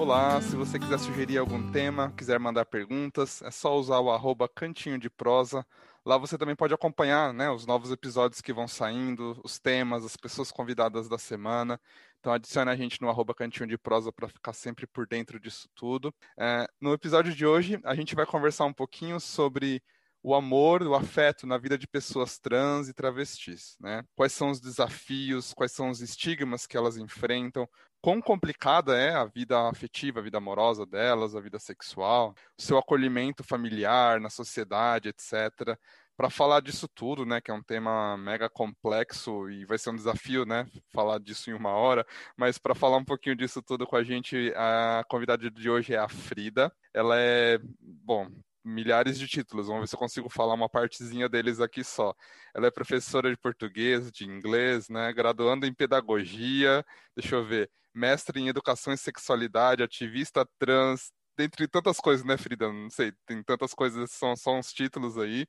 Olá, se você quiser sugerir algum tema, quiser mandar perguntas, é só usar o arroba cantinho de prosa. Lá você também pode acompanhar né, os novos episódios que vão saindo, os temas, as pessoas convidadas da semana. Então adicione a gente no arroba cantinho de prosa para ficar sempre por dentro disso tudo. É, no episódio de hoje, a gente vai conversar um pouquinho sobre o amor, o afeto na vida de pessoas trans e travestis, né? Quais são os desafios, quais são os estigmas que elas enfrentam, quão complicada é a vida afetiva, a vida amorosa delas, a vida sexual, o seu acolhimento familiar na sociedade, etc. Para falar disso tudo, né, que é um tema mega complexo e vai ser um desafio, né, falar disso em uma hora, mas para falar um pouquinho disso tudo com a gente, a convidada de hoje é a Frida. Ela é, bom, milhares de títulos. Vamos ver se eu consigo falar uma partezinha deles aqui só. Ela é professora de português, de inglês, né? Graduando em pedagogia, deixa eu ver, mestre em educação e sexualidade, ativista trans, dentre tantas coisas, né, Frida? Não sei, tem tantas coisas, são só uns títulos aí.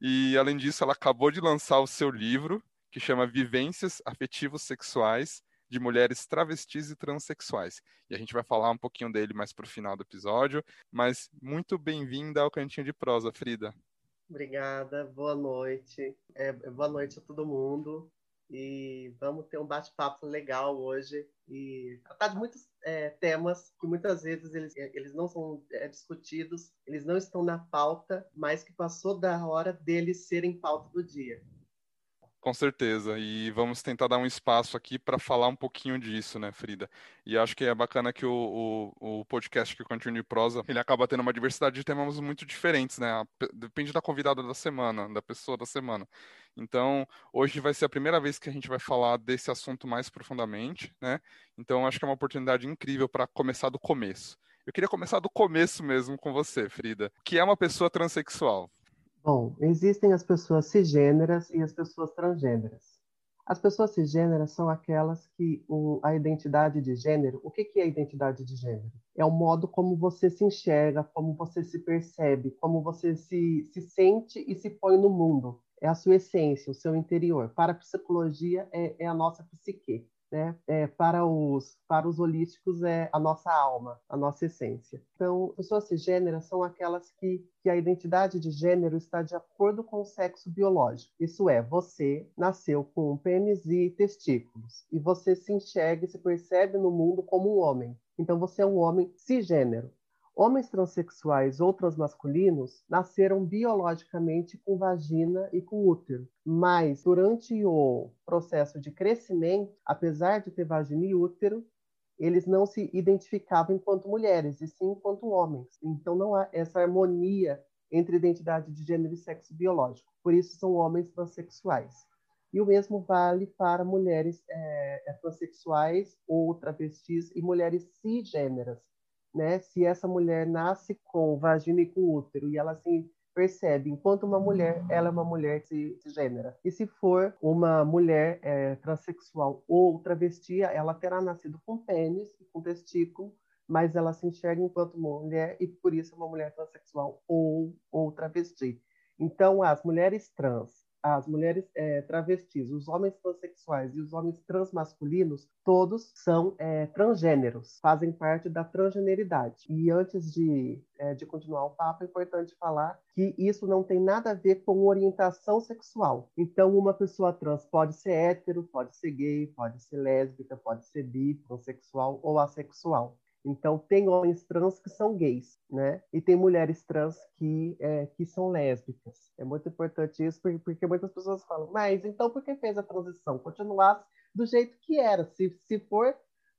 E além disso, ela acabou de lançar o seu livro, que chama Vivências Afetivos Sexuais de mulheres travestis e transexuais. E a gente vai falar um pouquinho dele mais para o final do episódio. Mas muito bem-vinda ao Cantinho de Prosa, Frida. Obrigada, boa noite. É, boa noite a todo mundo. E vamos ter um bate-papo legal hoje e tratar de muitos é, temas que muitas vezes eles, eles não são é, discutidos, eles não estão na pauta, mas que passou da hora deles serem pauta do dia. Com certeza, e vamos tentar dar um espaço aqui para falar um pouquinho disso, né, Frida? E acho que é bacana que o, o, o podcast que continua de prosa, ele acaba tendo uma diversidade de temas muito diferentes, né? Depende da convidada da semana, da pessoa da semana. Então, hoje vai ser a primeira vez que a gente vai falar desse assunto mais profundamente, né? Então, acho que é uma oportunidade incrível para começar do começo. Eu queria começar do começo mesmo com você, Frida. Que é uma pessoa transexual? Bom, existem as pessoas cisgêneras e as pessoas transgêneras. As pessoas cisgêneras são aquelas que o, a identidade de gênero. O que, que é a identidade de gênero? É o modo como você se enxerga, como você se percebe, como você se, se sente e se põe no mundo. É a sua essência, o seu interior. Para a psicologia, é, é a nossa psique né? É, para, os, para os holísticos é a nossa alma, a nossa essência. Então, pessoas cisgêneras são aquelas que, que a identidade de gênero está de acordo com o sexo biológico. Isso é, você nasceu com pênis e testículos, e você se enxerga e se percebe no mundo como um homem. Então, você é um homem cisgênero. Homens transexuais ou transmasculinos nasceram biologicamente com vagina e com útero, mas durante o processo de crescimento, apesar de ter vagina e útero, eles não se identificavam enquanto mulheres, e sim enquanto homens. Então não há essa harmonia entre identidade de gênero e sexo biológico. Por isso são homens transexuais. E o mesmo vale para mulheres é, transexuais ou travestis e mulheres cisgêneras né? Se essa mulher nasce com vagina e com útero e ela se percebe, enquanto uma mulher, ela é uma mulher cisgênera. E se for uma mulher é, transexual ou travesti, ela terá nascido com pênis e com testículo, mas ela se enxerga enquanto mulher e por isso é uma mulher transexual ou, ou travesti. Então, as mulheres trans as mulheres é, travestis, os homens transexuais e os homens transmasculinos, todos são é, transgêneros, fazem parte da transgeneridade. E antes de, é, de continuar o papo, é importante falar que isso não tem nada a ver com orientação sexual. Então, uma pessoa trans pode ser hétero, pode ser gay, pode ser lésbica, pode ser bi, transexual ou assexual. Então, tem homens trans que são gays, né? E tem mulheres trans que, é, que são lésbicas. É muito importante isso, porque, porque, muitas pessoas falam, mas então por que fez a transição? Continuasse do jeito que era. Se, se for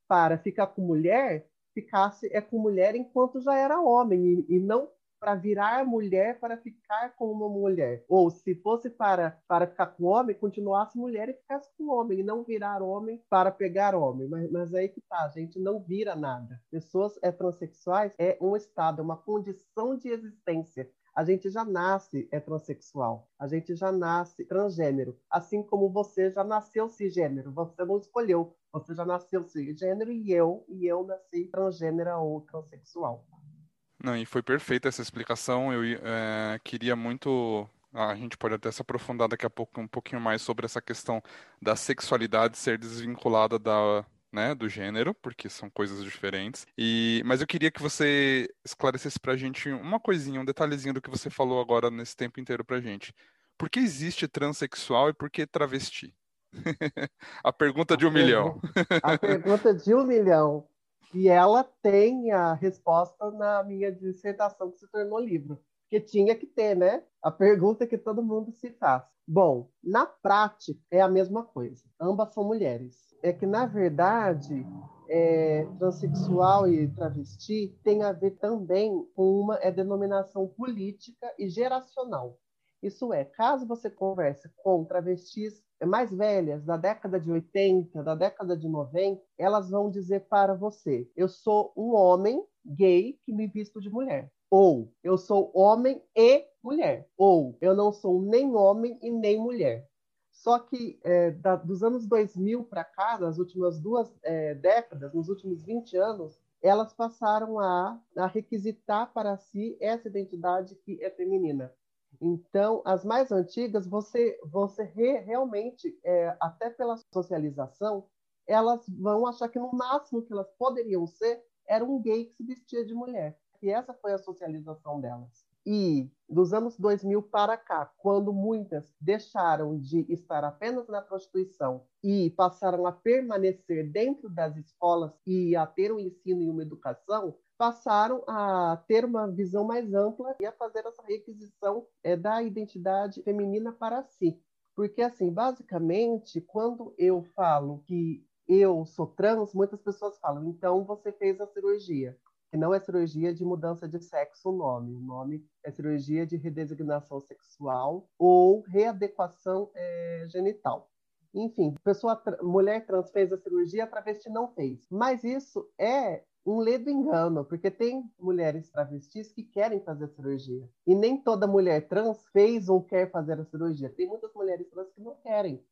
para ficar com mulher, ficasse é com mulher enquanto já era homem, e, e não para virar mulher para ficar com uma mulher. Ou se fosse para, para ficar com homem, continuasse mulher e ficasse com homem, e não virar homem para pegar homem. Mas, mas aí que tá, a gente não vira nada. Pessoas é, transexuais é um estado, é uma condição de existência. A gente já nasce heterossexual, a gente já nasce transgênero, assim como você já nasceu cisgênero, você não escolheu, você já nasceu cisgênero e eu, e eu nasci transgênera ou transexual. Não, e foi perfeita essa explicação. Eu é, queria muito. A gente pode até se aprofundar daqui a pouco um pouquinho mais sobre essa questão da sexualidade ser desvinculada da, né, do gênero, porque são coisas diferentes. E, mas eu queria que você esclarecesse pra gente uma coisinha, um detalhezinho do que você falou agora nesse tempo inteiro pra gente. Por que existe transexual e por que travesti? a pergunta de um milhão. a pergunta de um milhão. E ela tem a resposta na minha dissertação que se tornou livro. Porque tinha que ter, né? A pergunta que todo mundo se faz. Bom, na prática é a mesma coisa. Ambas são mulheres é que, na verdade, é, transexual e travesti tem a ver também com uma é, denominação política e geracional. Isso é, caso você converse com travestis mais velhas, da década de 80, da década de 90, elas vão dizer para você: eu sou um homem gay que me visto de mulher. Ou eu sou homem e mulher. Ou eu não sou nem homem e nem mulher. Só que é, da, dos anos 2000 para cá, nas últimas duas é, décadas, nos últimos 20 anos, elas passaram a, a, requisitar para si essa identidade que é feminina. Então, as mais antigas, você, você re, realmente, é, até pela socialização, elas vão achar que no máximo que elas poderiam ser era um gay que se vestia de mulher. E essa foi a socialização delas. E dos anos 2000 para cá, quando muitas deixaram de estar apenas na prostituição e passaram a permanecer dentro das escolas e a ter um ensino e uma educação, passaram a ter uma visão mais ampla e a fazer essa requisição é, da identidade feminina para si. Porque, assim, basicamente, quando eu falo que eu sou trans, muitas pessoas falam, então você fez a cirurgia que não é cirurgia de mudança de sexo o nome. O nome é cirurgia de redesignação sexual ou readequação é, genital. Enfim, pessoa mulher trans fez a cirurgia, a travesti não fez. Mas isso é um ledo engano, porque tem mulheres travestis que querem fazer a cirurgia. E nem toda mulher trans fez ou quer fazer a cirurgia. Tem muitas mulheres trans que não querem,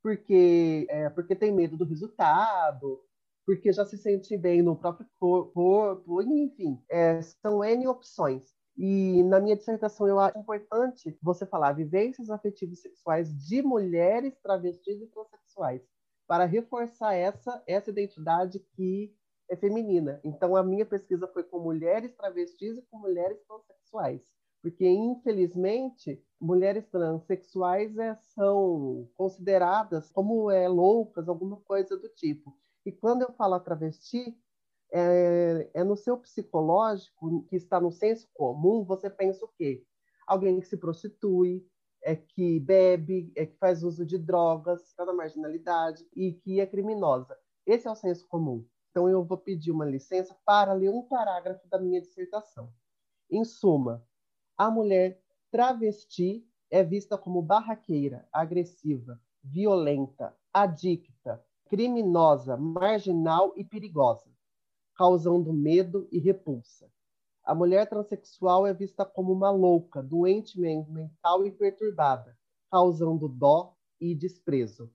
porque, é, porque tem medo do resultado, porque já se sente bem no próprio corpo, enfim, é, são N opções. E na minha dissertação eu acho importante você falar vivências afetivas sexuais de mulheres travestis e transexuais, para reforçar essa, essa identidade que é feminina. Então a minha pesquisa foi com mulheres travestis e com mulheres transexuais, porque infelizmente mulheres transexuais é, são consideradas como é, loucas, alguma coisa do tipo. E quando eu falo travesti, é, é, no seu psicológico, que está no senso comum, você pensa o quê? Alguém que se prostitui, é que bebe, é que faz uso de drogas, está na marginalidade e que é criminosa. Esse é o senso comum. Então, eu vou pedir uma licença para ler um parágrafo da minha dissertação. Em suma, a mulher travesti é vista como barraqueira, agressiva, violenta, adicta, criminosa, marginal e perigosa, causando medo e repulsa. A mulher transexual é vista como uma louca, doente mental e perturbada, causando dó e desprezo.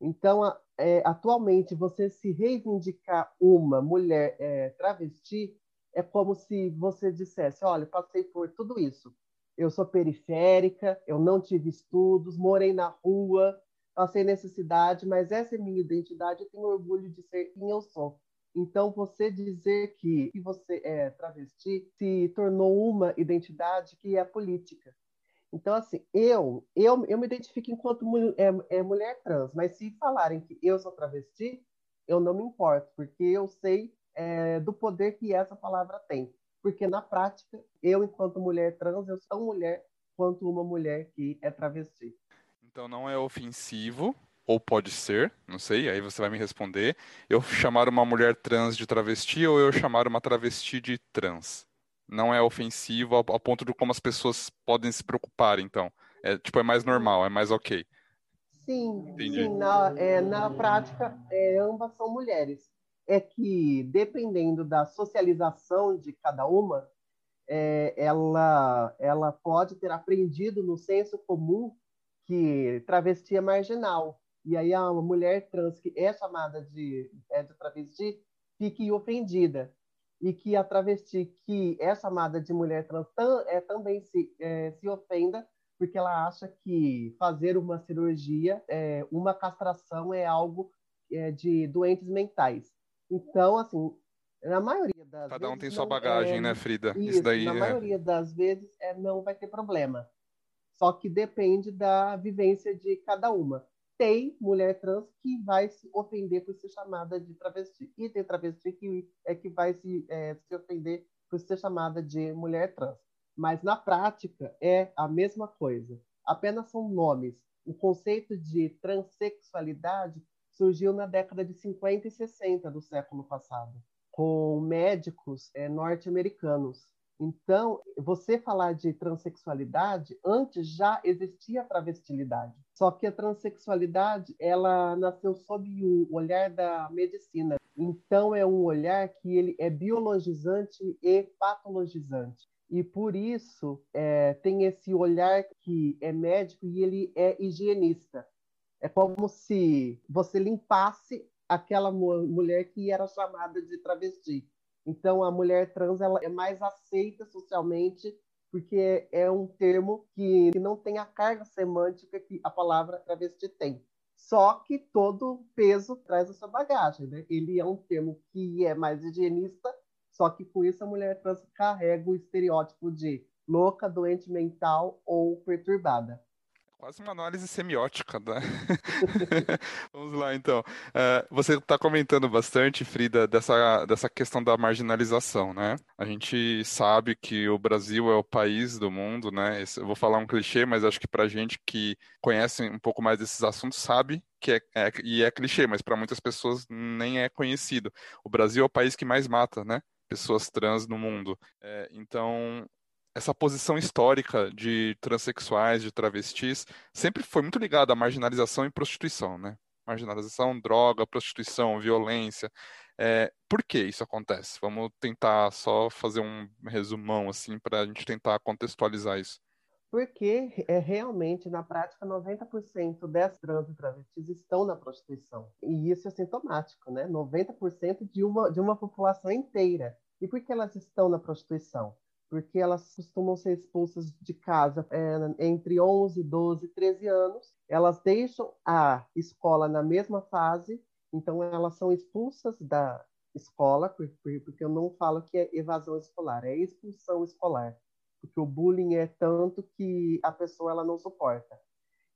Então, é, atualmente, você se reivindicar uma mulher é, travesti é como se você dissesse: olha, passei por tudo isso. Eu sou periférica, eu não tive estudos, morei na rua, passei necessidade, mas essa é minha identidade, eu tenho orgulho de ser quem eu sou. Então, você dizer que, que você é travesti se tornou uma identidade que é política. Então, assim, eu, eu, eu me identifico enquanto é, é mulher trans, mas se falarem que eu sou travesti, eu não me importo, porque eu sei é, do poder que essa palavra tem. Porque, na prática, eu, enquanto mulher trans, eu sou mulher quanto uma mulher que é travesti. Então não é ofensivo, ou pode ser, não sei, aí você vai me responder. Eu chamar uma mulher trans de travesti ou eu chamar uma travesti de trans? Não é ofensivo ao, ao ponto de como as pessoas podem se preocupar, então. É, tipo, é mais normal, é mais ok. Sim, Entendi. sim na, é, na prática, é, ambas são mulheres. É que, dependendo da socialização de cada uma, é, ela, ela pode ter aprendido no senso comum que travesti é marginal. E aí a mulher trans que é chamada de, é de travesti fique ofendida. E que a travesti que é chamada de mulher trans tam, é, também se, é, se ofenda, porque ela acha que fazer uma cirurgia, é, uma castração é algo é, de doentes mentais. Então, assim, na maioria das Cada um vezes, tem sua bagagem, é... né, Frida? Isso, Isso daí na é... maioria das vezes é, não vai ter problema. Só que depende da vivência de cada uma. Tem mulher trans que vai se ofender por ser chamada de travesti. E tem travesti que é que vai se, é, se ofender por ser chamada de mulher trans. Mas na prática é a mesma coisa. Apenas são nomes. O conceito de transexualidade surgiu na década de 50 e 60 do século passado, com médicos é, norte-americanos. Então, você falar de transexualidade, antes já existia a travestilidade. Só que a transexualidade, ela nasceu sob o olhar da medicina. Então, é um olhar que ele é biologizante e patologizante. E por isso é, tem esse olhar que é médico e ele é higienista. É como se você limpasse aquela mulher que era chamada de travesti. Então, a mulher trans ela é mais aceita socialmente porque é um termo que não tem a carga semântica que a palavra travesti tem. Só que todo peso traz a sua bagagem, né? Ele é um termo que é mais higienista, só que com isso a mulher trans carrega o estereótipo de louca, doente mental ou perturbada. Quase uma análise semiótica, né? Vamos lá, então. Uh, você está comentando bastante, Frida, dessa, dessa questão da marginalização, né? A gente sabe que o Brasil é o país do mundo, né? Esse, eu vou falar um clichê, mas acho que para gente que conhece um pouco mais desses assuntos sabe que é, é e é clichê, mas para muitas pessoas nem é conhecido. O Brasil é o país que mais mata, né? Pessoas trans no mundo. É, então, essa posição histórica de transexuais, de travestis, sempre foi muito ligada à marginalização e prostituição, né? Marginalização, droga, prostituição, violência. É, por que isso acontece? Vamos tentar só fazer um resumão, assim, para a gente tentar contextualizar isso. Porque é realmente, na prática, 90% das trans e travestis estão na prostituição. E isso é sintomático, né? 90% de uma, de uma população inteira. E por que elas estão na prostituição? Porque elas costumam ser expulsas de casa é, entre 11, 12, 13 anos. Elas deixam a escola na mesma fase, então elas são expulsas da escola, porque eu não falo que é evasão escolar, é expulsão escolar, porque o bullying é tanto que a pessoa ela não suporta.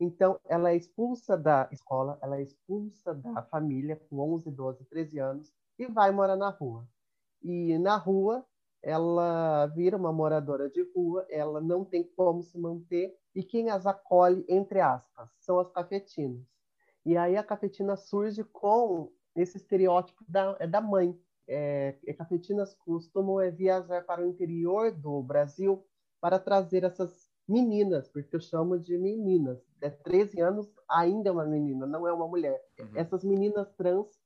Então, ela é expulsa da escola, ela é expulsa da família com 11, 12, 13 anos e vai morar na rua. E na rua, ela vira uma moradora de rua, ela não tem como se manter, e quem as acolhe, entre aspas, são as cafetinas. E aí a cafetina surge com esse estereótipo da, é da mãe. É, cafetinas costumam é, viajar para o interior do Brasil para trazer essas meninas, porque eu chamo de meninas. É 13 anos, ainda é uma menina, não é uma mulher. Uhum. Essas meninas trans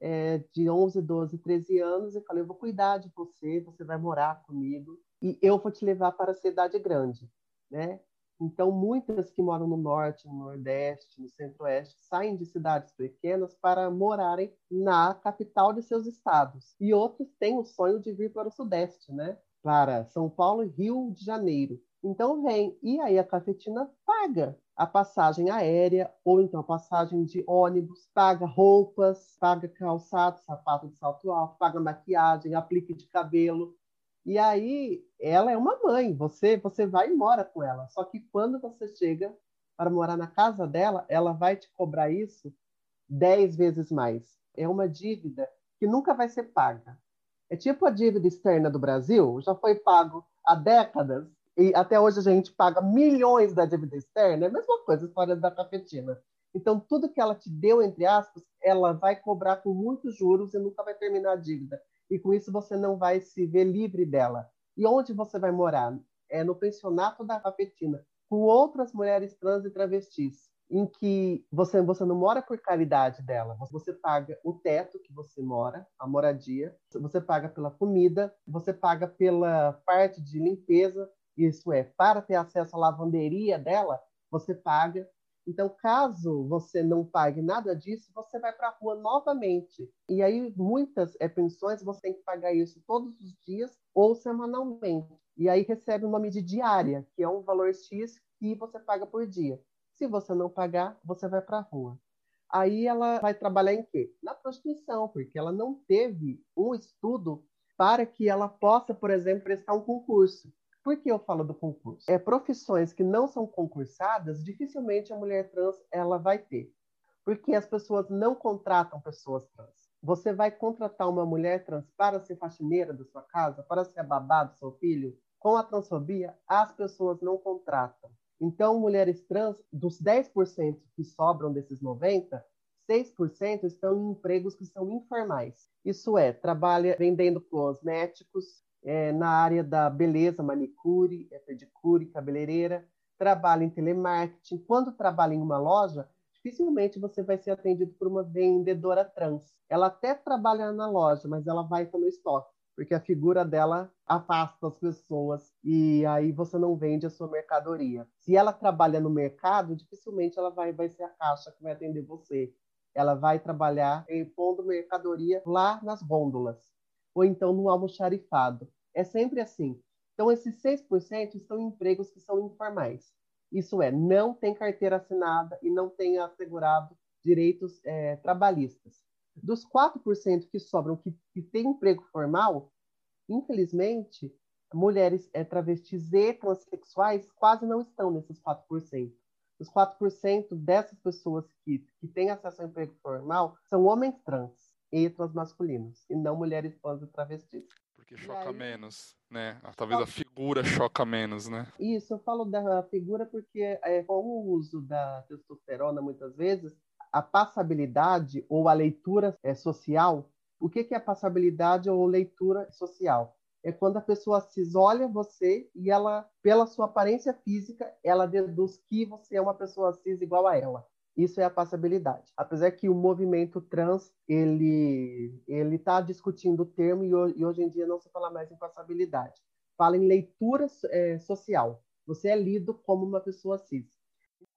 é, de 11, 12, 13 anos e falei: Eu vou cuidar de você, você vai morar comigo e eu vou te levar para a cidade grande. Né? Então, muitas que moram no norte, no nordeste, no centro-oeste, saem de cidades pequenas para morarem na capital de seus estados. E outros têm o sonho de vir para o sudeste, né? para São Paulo e Rio de Janeiro. Então, vem. E aí a cafetina paga a passagem aérea ou então a passagem de ônibus, paga roupas, paga calçado, sapato de salto alto, paga maquiagem, aplique de cabelo. E aí ela é uma mãe, você você vai e mora com ela. Só que quando você chega para morar na casa dela, ela vai te cobrar isso dez vezes mais. É uma dívida que nunca vai ser paga. É tipo a dívida externa do Brasil, já foi pago há décadas e até hoje a gente paga milhões da dívida externa, é a mesma coisa a história da cafetina. Então, tudo que ela te deu, entre aspas, ela vai cobrar com muitos juros e nunca vai terminar a dívida. E com isso você não vai se ver livre dela. E onde você vai morar? É no pensionato da cafetina, com outras mulheres trans e travestis, em que você, você não mora por caridade dela, você paga o teto que você mora, a moradia, você paga pela comida, você paga pela parte de limpeza, isso é, para ter acesso à lavanderia dela, você paga. Então, caso você não pague nada disso, você vai para a rua novamente. E aí, muitas é, pensões, você tem que pagar isso todos os dias ou semanalmente. E aí recebe o nome de diária, que é um valor X que você paga por dia. Se você não pagar, você vai para a rua. aí ela vai trabalhar em quê? Na prostituição, porque ela não teve um estudo para que ela possa, por exemplo, prestar um concurso. Por que eu falo do concurso? É profissões que não são concursadas, dificilmente a mulher trans ela vai ter, porque as pessoas não contratam pessoas trans. Você vai contratar uma mulher trans para ser faxineira da sua casa, para ser babá do seu filho? Com a transfobia, as pessoas não contratam. Então, mulheres trans, dos 10% que sobram desses 90%, 6% estão em empregos que são informais. Isso é, trabalha vendendo cosméticos, é, na área da beleza, manicure, é, pedicure, cabeleireira, trabalha em telemarketing. Quando trabalha em uma loja, dificilmente você vai ser atendido por uma vendedora trans. Ela até trabalha na loja, mas ela vai pelo estoque, porque a figura dela afasta as pessoas e aí você não vende a sua mercadoria. Se ela trabalha no mercado, dificilmente ela vai, vai ser a caixa que vai atender você. Ela vai trabalhar pondo mercadoria lá nas gôndolas ou então no almoxarifado. É sempre assim. Então, esses 6% são empregos que são informais. Isso é, não tem carteira assinada e não tem assegurado direitos é, trabalhistas. Dos 4% que sobram que, que emprego formal, infelizmente, mulheres é, travestis e transexuais quase não estão nesses 4%. Os 4% dessas pessoas que, que têm acesso ao emprego formal são homens trans e transmasculinos, e não mulheres trans e travestis. Porque choca aí... menos, né? Ah, talvez a figura choca menos, né? Isso, eu falo da figura porque é, com o uso da testosterona, muitas vezes, a passabilidade ou a leitura é, social, o que, que é passabilidade ou leitura social? É quando a pessoa se olha você e ela, pela sua aparência física, ela deduz que você é uma pessoa cis igual a ela. Isso é a passabilidade. Apesar que o movimento trans ele ele está discutindo o termo e, e, hoje em dia não se fala mais em passabilidade. Fala em leitura é, social. Você é lido como uma pessoa cis.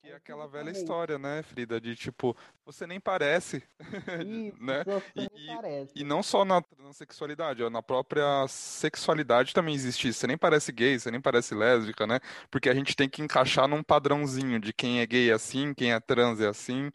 Que é aquela velha história, né, Frida? De tipo, você nem parece. Isso, né? Você e, nem parece. E não só na transexualidade, na própria sexualidade também existe isso. Você nem parece gay, você nem parece lésbica, né? Porque a gente tem que encaixar num padrãozinho de quem é gay é assim, quem é trans é assim.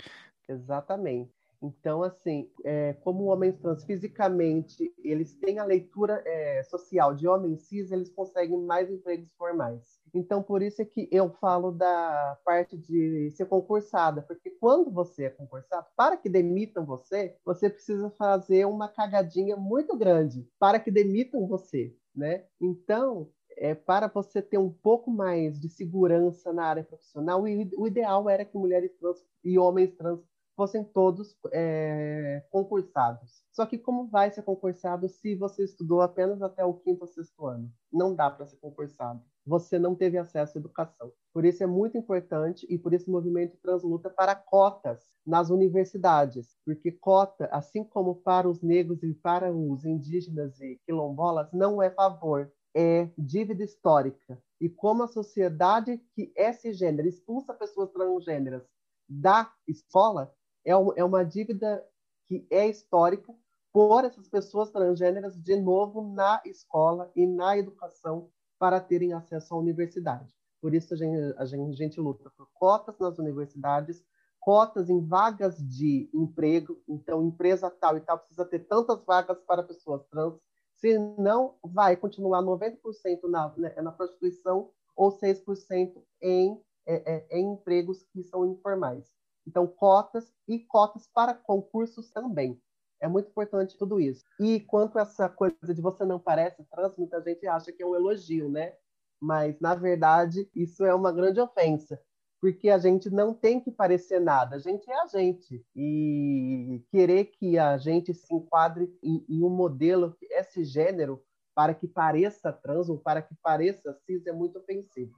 Exatamente. Então, assim, é, como homens trans fisicamente, eles têm a leitura é, social de homens cis, eles conseguem mais empregos formais. Então, por isso é que eu falo da parte de ser concursada, porque quando você é concursado, para que demitam você, você precisa fazer uma cagadinha muito grande para que demitam você, né? Então, é, para você ter um pouco mais de segurança na área profissional, o ideal era que mulheres trans e homens trans fossem todos é, concursados. Só que como vai ser concursado se você estudou apenas até o quinto ou sexto ano? Não dá para ser concursado. Você não teve acesso à educação. Por isso é muito importante e por isso o movimento transluta para cotas nas universidades, porque cota, assim como para os negros e para os indígenas e quilombolas, não é favor, é dívida histórica. E como a sociedade que é cisgênera expulsa pessoas transgêneras da escola, é, é uma dívida que é histórica por essas pessoas transgêneras de novo na escola e na educação para terem acesso à universidade. Por isso a gente, a gente, a gente luta por cotas nas universidades, cotas em vagas de emprego. Então, empresa tal e tal precisa ter tantas vagas para pessoas trans, senão vai continuar 90% na, né, na prostituição ou 6% em, é, é, em empregos que são informais. Então, cotas e cotas para concursos também. É muito importante tudo isso. E quanto a essa coisa de você não parece trans, muita gente acha que é um elogio, né? Mas, na verdade, isso é uma grande ofensa. Porque a gente não tem que parecer nada, a gente é a gente. E querer que a gente se enquadre em, em um modelo, esse gênero, para que pareça trans ou para que pareça cis, é muito ofensivo.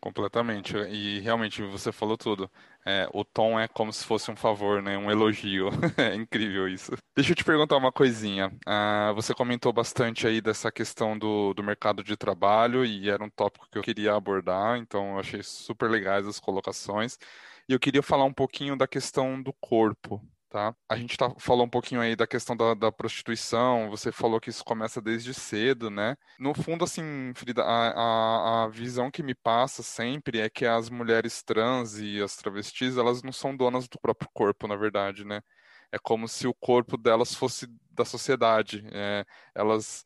Completamente. E realmente você falou tudo. É, o tom é como se fosse um favor, né? Um elogio. é incrível isso. Deixa eu te perguntar uma coisinha. Ah, você comentou bastante aí dessa questão do, do mercado de trabalho e era um tópico que eu queria abordar, então eu achei super legais as colocações. E eu queria falar um pouquinho da questão do corpo, tá? A gente tá, falou um pouquinho aí da questão da, da, prostituição, você falou que isso começa desde cedo, né? No fundo, assim, Frida, a, a, a, visão que me passa sempre é que as mulheres trans e as travestis, elas não são donas do próprio corpo, na verdade, né? É como se o corpo delas fosse da sociedade. É, elas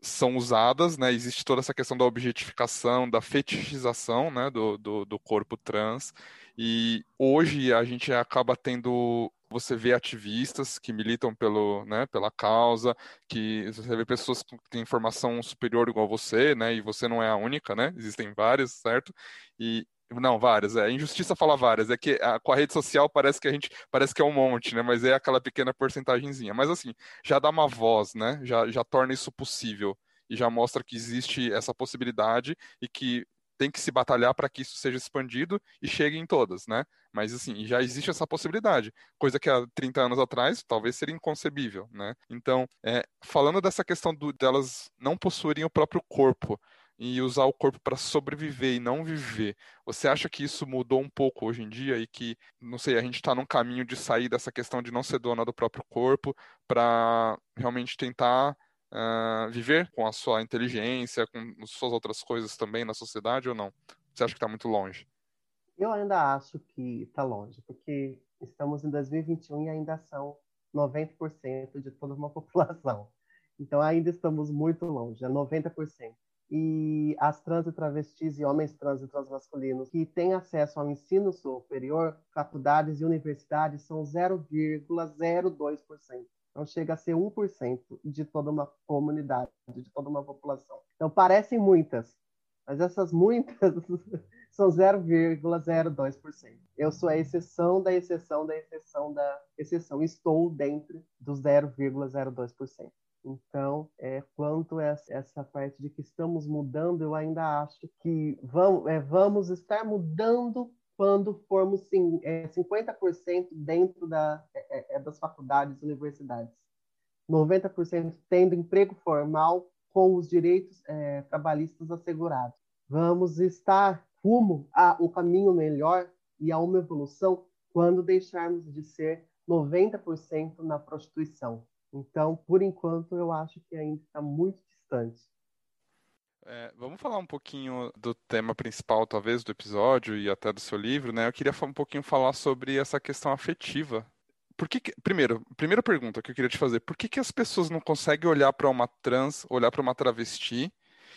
são usadas, né? Existe toda essa questão da objetificação, da fetichização, né? Do, do, do corpo trans. E hoje a gente acaba tendo você vê ativistas que militam pelo, né, pela causa, que você vê pessoas que têm formação superior igual você, né, e você não é a única, né, existem várias, certo? E, não, várias, é injustiça falar várias, é que a, com a rede social parece que a gente, parece que é um monte, né, mas é aquela pequena porcentagemzinha, mas assim, já dá uma voz, né, já, já torna isso possível, e já mostra que existe essa possibilidade e que tem que se batalhar para que isso seja expandido e chegue em todas, né? Mas assim, já existe essa possibilidade, coisa que há 30 anos atrás talvez seria inconcebível, né? Então, é, falando dessa questão do, delas não possuírem o próprio corpo e usar o corpo para sobreviver e não viver, você acha que isso mudou um pouco hoje em dia e que, não sei, a gente está num caminho de sair dessa questão de não ser dona do próprio corpo para realmente tentar uh, viver com a sua inteligência, com suas outras coisas também na sociedade ou não? Você acha que está muito longe? Eu ainda acho que está longe, porque estamos em 2021 e ainda são 90% de toda uma população. Então ainda estamos muito longe, é 90%. E as trans e travestis e homens trans e transmasculinos que têm acesso ao ensino superior, faculdades e universidades são 0,02%. Então chega a ser 1% de toda uma comunidade, de toda uma população. Então parecem muitas, mas essas muitas são 0,02%. Eu sou a exceção da exceção da exceção da exceção. Estou dentro dos 0,02%. Então, é, quanto a essa parte de que estamos mudando, eu ainda acho que vamos, é, vamos estar mudando quando formos sim, é, 50% dentro da, é, é, é, das faculdades universidades. 90% tendo emprego formal com os direitos é, trabalhistas assegurados. Vamos estar rumo a um caminho melhor e a uma evolução quando deixarmos de ser 90% na prostituição. Então, por enquanto, eu acho que ainda está muito distante. É, vamos falar um pouquinho do tema principal, talvez, do episódio e até do seu livro, né? Eu queria um pouquinho falar sobre essa questão afetiva. Por que, que primeiro, primeira pergunta que eu queria te fazer, por que, que as pessoas não conseguem olhar para uma trans, olhar para uma travesti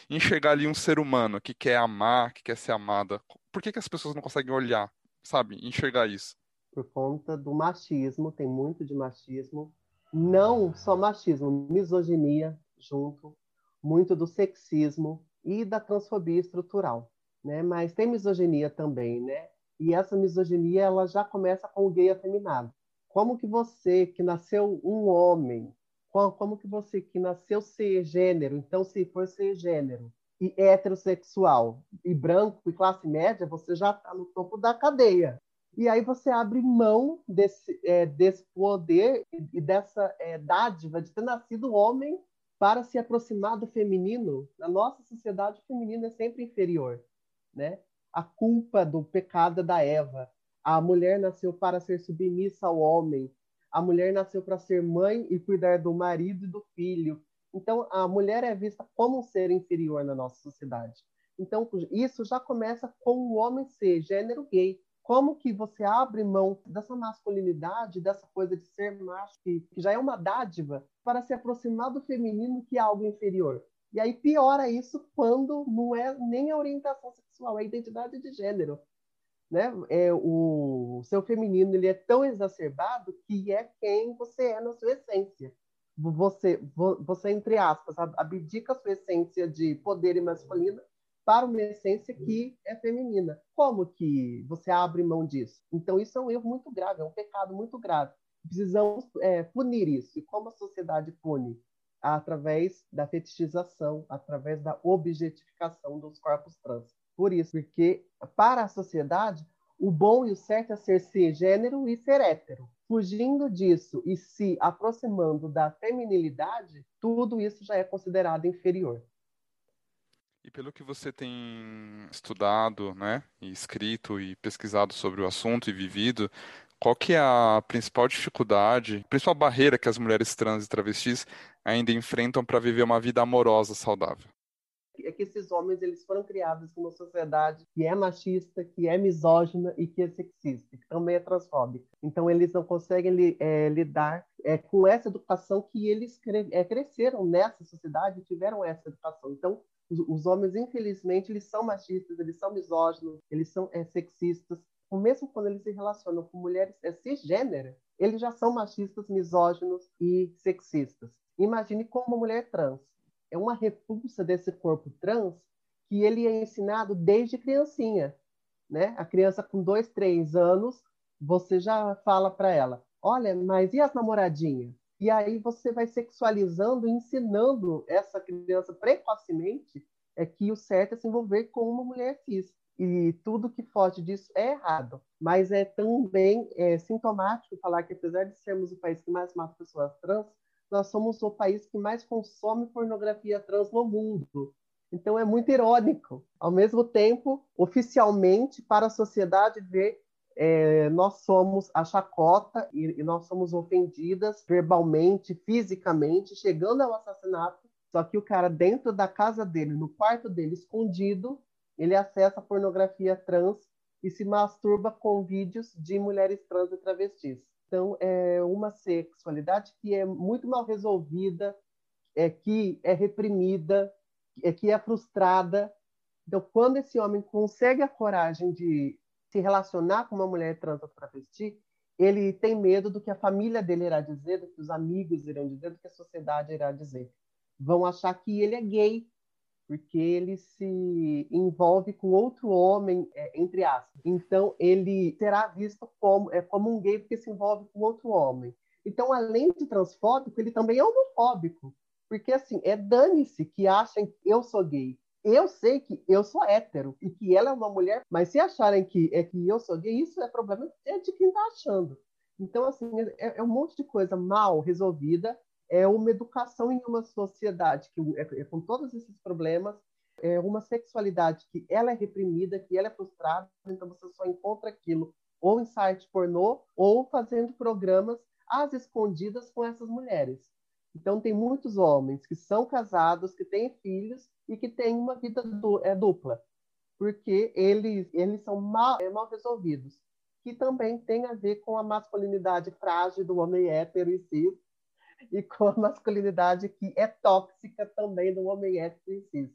e enxergar ali um ser humano que quer amar, que quer ser amada? Por que, que as pessoas não conseguem olhar, sabe, enxergar isso? Por conta do machismo, tem muito de machismo. Não só machismo, misoginia junto, muito do sexismo e da transfobia estrutural, né? Mas tem misoginia também, né? E essa misoginia ela já começa com o gay afeminado. Como que você que nasceu um homem, como que você que nasceu ser gênero, então se for ser gênero e heterossexual e branco e classe média, você já está no topo da cadeia. E aí você abre mão desse, é, desse poder e dessa é, dádiva de ter nascido homem para se aproximar do feminino, na nossa sociedade o feminino é sempre inferior, né? A culpa do pecado é da Eva. A mulher nasceu para ser submissa ao homem. A mulher nasceu para ser mãe e cuidar do marido e do filho. Então, a mulher é vista como um ser inferior na nossa sociedade. Então, isso já começa com o homem ser gênero gay. Como que você abre mão dessa masculinidade, dessa coisa de ser macho, que, já é uma dádiva, para se aproximar do feminino, que é algo inferior? E aí piora isso quando não é nem a orientação sexual, é a identidade de gênero. Né? É, o seu feminino ele é tão exacerbado que é quem você é na sua essência. Você, você entre aspas, abdica a sua essência de poder e masculino para uma essência que é feminina. Como que você abre mão disso? Então, isso é um erro muito grave, é um pecado muito grave. Precisamos é, punir isso. E como a sociedade pune? Através da fetichização, através da objetificação dos corpos trans. Por isso, porque para a sociedade, o bom e o certo é ser cisgênero e ser hétero. Fugindo disso e se aproximando da feminilidade, tudo isso já é considerado inferior. E pelo que você tem estudado, né, e escrito e pesquisado sobre o assunto e vivido, qual que é a principal dificuldade, a principal barreira que as mulheres trans e travestis ainda enfrentam para viver uma vida amorosa saudável? é que esses homens eles foram criados numa sociedade que é machista, que é misógina e que é sexista, que também é transfóbica. Então eles não conseguem é, lidar é, com essa educação que eles cre é, cresceram nessa sociedade tiveram essa educação. Então os, os, homens infelizmente eles são machistas, eles são misóginos, eles são é, sexistas. Mesmo quando eles se relacionam com mulheres é, cisgênera, eles já são machistas, misóginos e sexistas. Imagine como uma mulher trans é uma repulsa desse corpo trans que ele é ensinado desde criancinha, né? A criança com dois, três anos, você já fala para ela, olha, mas e as namoradinhas? E aí você vai sexualizando, ensinando essa criança precocemente é que o certo é se envolver com uma mulher cis. E tudo que foge disso é errado. Mas é também é, sintomático falar que, apesar de sermos o país que mais mata pessoas trans, nós somos o país que mais consome pornografia trans no mundo. Então é muito irônico. Ao mesmo tempo, oficialmente, para a sociedade ver, é, nós somos a chacota e, e nós somos ofendidas verbalmente, fisicamente, chegando ao assassinato. Só que o cara, dentro da casa dele, no quarto dele, escondido, ele acessa pornografia trans e se masturba com vídeos de mulheres trans e travestis. Então, é uma sexualidade que é muito mal resolvida, é que é reprimida, é que é frustrada. Então, quando esse homem consegue a coragem de se relacionar com uma mulher trans ou travesti, ele tem medo do que a família dele irá dizer, do que os amigos irão dizer, do que a sociedade irá dizer. Vão achar que ele é gay, porque ele se envolve com outro homem, é, entre aspas. Então, ele será visto como, é, como um gay porque se envolve com outro homem. Então, além de transfóbico, ele também é homofóbico. Porque, assim, é dane-se que achem que eu sou gay. Eu sei que eu sou hétero e que ela é uma mulher, mas se acharem que é que eu sou gay, isso é problema de quem está achando. Então, assim, é, é um monte de coisa mal resolvida é uma educação em uma sociedade que é, é, com todos esses problemas, é uma sexualidade que ela é reprimida, que ela é frustrada, então você só encontra aquilo ou em site pornô ou fazendo programas às escondidas com essas mulheres. Então tem muitos homens que são casados, que têm filhos e que têm uma vida du é, dupla, porque eles eles são mal, é, mal resolvidos, que também tem a ver com a masculinidade frágil do homem hétero e cis, e com a masculinidade que é tóxica também do homem hétero e cis.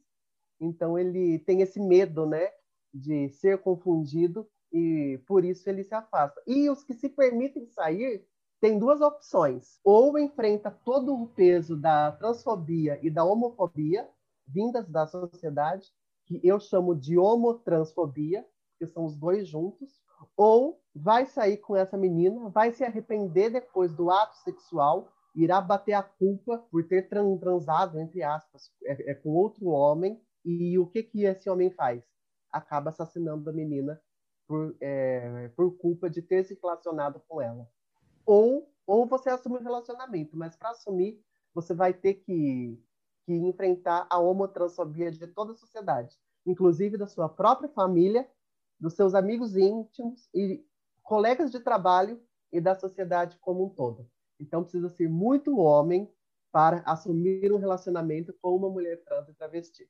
Então ele tem esse medo, né, de ser confundido e por isso ele se afasta. E os que se permitem sair têm duas opções: ou enfrenta todo o peso da transfobia e da homofobia vindas da sociedade, que eu chamo de homotransfobia, que são os dois juntos, ou vai sair com essa menina, vai se arrepender depois do ato sexual irá bater a culpa por ter transado, entre aspas, é, é, com outro homem. E o que, que esse homem faz? Acaba assassinando a menina por, é, por culpa de ter se relacionado com ela. Ou, ou você assume o relacionamento, mas para assumir, você vai ter que, que enfrentar a homotransfobia de toda a sociedade, inclusive da sua própria família, dos seus amigos íntimos e colegas de trabalho e da sociedade como um todo. Então precisa ser muito homem para assumir um relacionamento com uma mulher trans e travesti.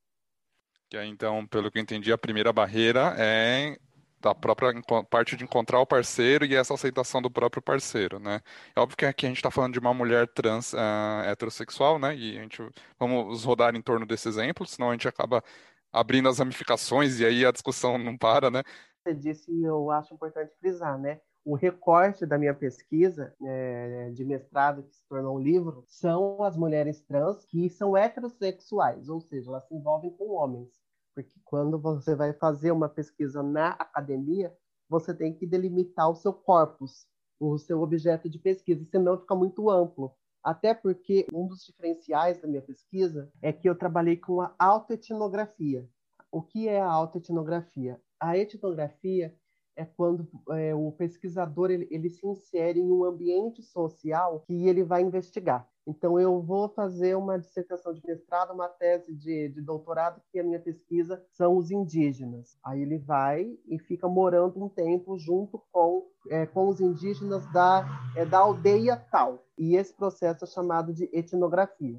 Então, pelo que eu entendi, a primeira barreira é da própria parte de encontrar o parceiro e essa aceitação do próprio parceiro, né? É óbvio que aqui a gente está falando de uma mulher trans uh, heterossexual, né? E a gente vamos rodar em torno desse exemplo, senão a gente acaba abrindo as ramificações e aí a discussão não para, né? Você disse e eu acho importante frisar, né? o recorte da minha pesquisa é, de mestrado, que se tornou um livro, são as mulheres trans que são heterossexuais, ou seja, elas se envolvem com homens. Porque quando você vai fazer uma pesquisa na academia, você tem que delimitar o seu corpus, o seu objeto de pesquisa, senão fica muito amplo. Até porque um dos diferenciais da minha pesquisa é que eu trabalhei com a autoetnografia. O que é a autoetnografia? A etnografia é quando é, o pesquisador ele, ele, se insere em um ambiente social que ele vai investigar. Então, eu vou fazer uma dissertação de mestrado, uma tese de, de, doutorado, que a minha pesquisa são os indígenas. Aí ele vai e fica morando um tempo junto com, é, com os indígenas da, é, da aldeia tal. E esse processo é chamado de etnografia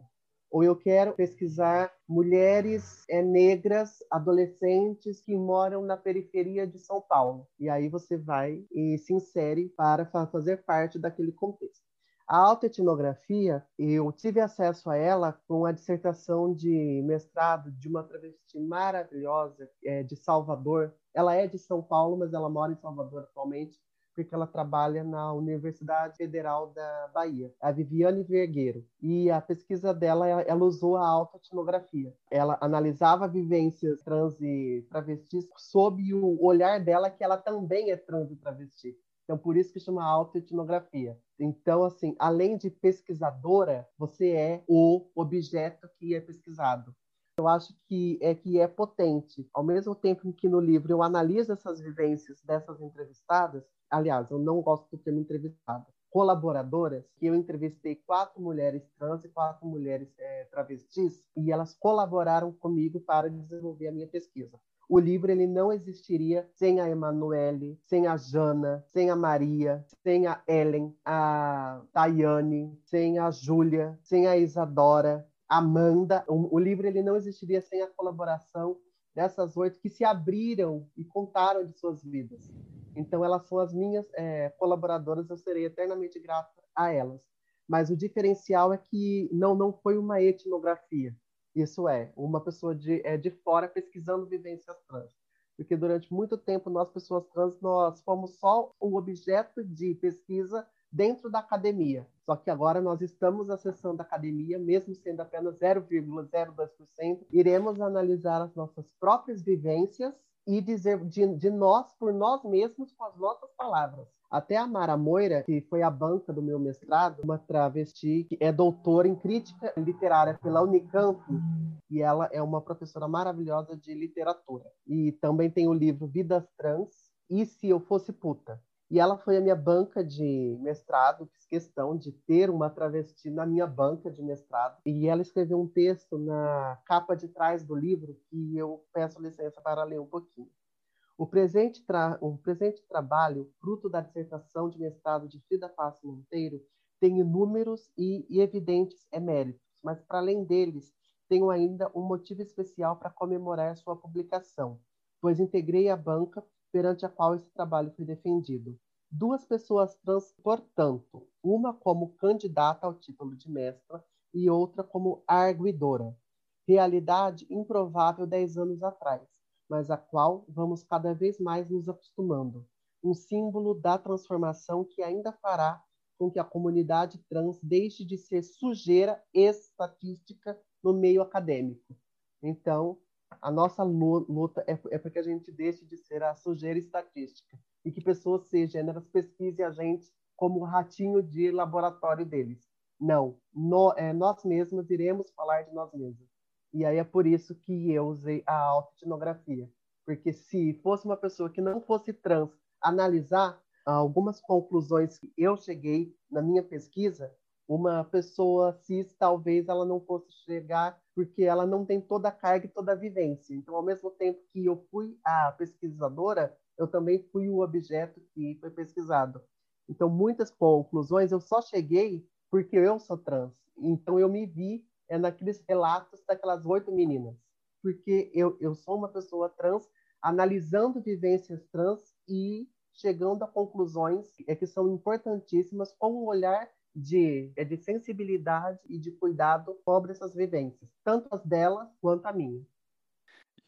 ou eu quero pesquisar mulheres é, negras, adolescentes que moram na periferia de São Paulo. E aí você vai e se insere para fazer parte daquele contexto. A autoetnografia, eu tive acesso a ela com a dissertação de mestrado de uma travesti maravilhosa é, de Salvador. Ela é de São Paulo, mas ela mora em Salvador atualmente, porque ela trabalha na Universidade Federal da Bahia, a Viviane Vergueiro. E a pesquisa dela, ela usou a autoetnografia. Ela analisava vivências trans e travestis sob o olhar dela, que ela também é trans e travesti. Então, por isso que chama autoetnografia. Então, assim, além de pesquisadora, você é o objeto que é pesquisado. Eu acho que é que é potente. Ao mesmo tempo em que no livro eu analiso essas vivências dessas entrevistadas, aliás, eu não gosto do termo entrevistada, colaboradoras, que eu entrevistei quatro mulheres trans e quatro mulheres é, travestis, e elas colaboraram comigo para desenvolver a minha pesquisa o livro ele não existiria sem a Emanuele, sem a Jana, sem a Maria, sem a Ellen, a Tayane, sem a Júlia, sem a Isadora, Amanda. O, o livro ele não existiria sem a colaboração dessas oito que se abriram e contaram de suas vidas. Então, elas são as minhas é, colaboradoras, eu serei eternamente grata a elas. Mas o diferencial é que não, não foi uma etnografia. Isso é, uma pessoa de, é, de fora pesquisando vivências trans. Porque durante muito tempo, nós, pessoas trans, nós fomos só um objeto de pesquisa dentro da academia. Só que agora nós estamos acessando a academia, mesmo sendo apenas 0,02%, iremos analisar as nossas próprias vivências e dizer de, de nós por nós mesmos com as nossas palavras. Até a Mara Moira, que foi a banca do meu mestrado, uma travesti que é doutora em crítica literária pela Unicamp, e ela é uma professora maravilhosa de literatura. E também tem o livro Vidas Trans e Se Eu Fosse Puta. E ela foi a minha banca de mestrado, fiz questão de ter uma travesti na minha banca de mestrado. E ela escreveu um texto na capa de trás do livro que eu peço licença para ler um pouquinho. O presente, o presente trabalho, fruto da dissertação de mestrado de Frida Passo Monteiro, tem inúmeros e, e evidentes eméritos, mas para além deles, tenho ainda um motivo especial para comemorar sua publicação, pois integrei a banca perante a qual esse trabalho foi defendido. Duas pessoas trans, portanto, uma como candidata ao título de mestra e outra como arguidora. Realidade improvável dez anos atrás mas a qual vamos cada vez mais nos acostumando. Um símbolo da transformação que ainda fará com que a comunidade trans deixe de ser sujeira estatística no meio acadêmico. Então, a nossa luta é, é para que a gente deixe de ser a sujeira estatística e que pessoas cisgêneras pesquisem a gente como o ratinho de laboratório deles. Não, no, é, nós mesmos iremos falar de nós mesmos. E aí é por isso que eu usei a autoetnografia. Porque se fosse uma pessoa que não fosse trans analisar algumas conclusões que eu cheguei na minha pesquisa, uma pessoa cis talvez ela não fosse chegar porque ela não tem toda a carga e toda a vivência. Então, ao mesmo tempo que eu fui a pesquisadora, eu também fui o objeto que foi pesquisado. Então, muitas conclusões eu só cheguei porque eu sou trans. Então, eu me vi é naqueles relatos daquelas oito meninas, porque eu, eu sou uma pessoa trans analisando vivências trans e chegando a conclusões é, que são importantíssimas com um olhar de, é, de sensibilidade e de cuidado sobre essas vivências, tanto as delas quanto a minha.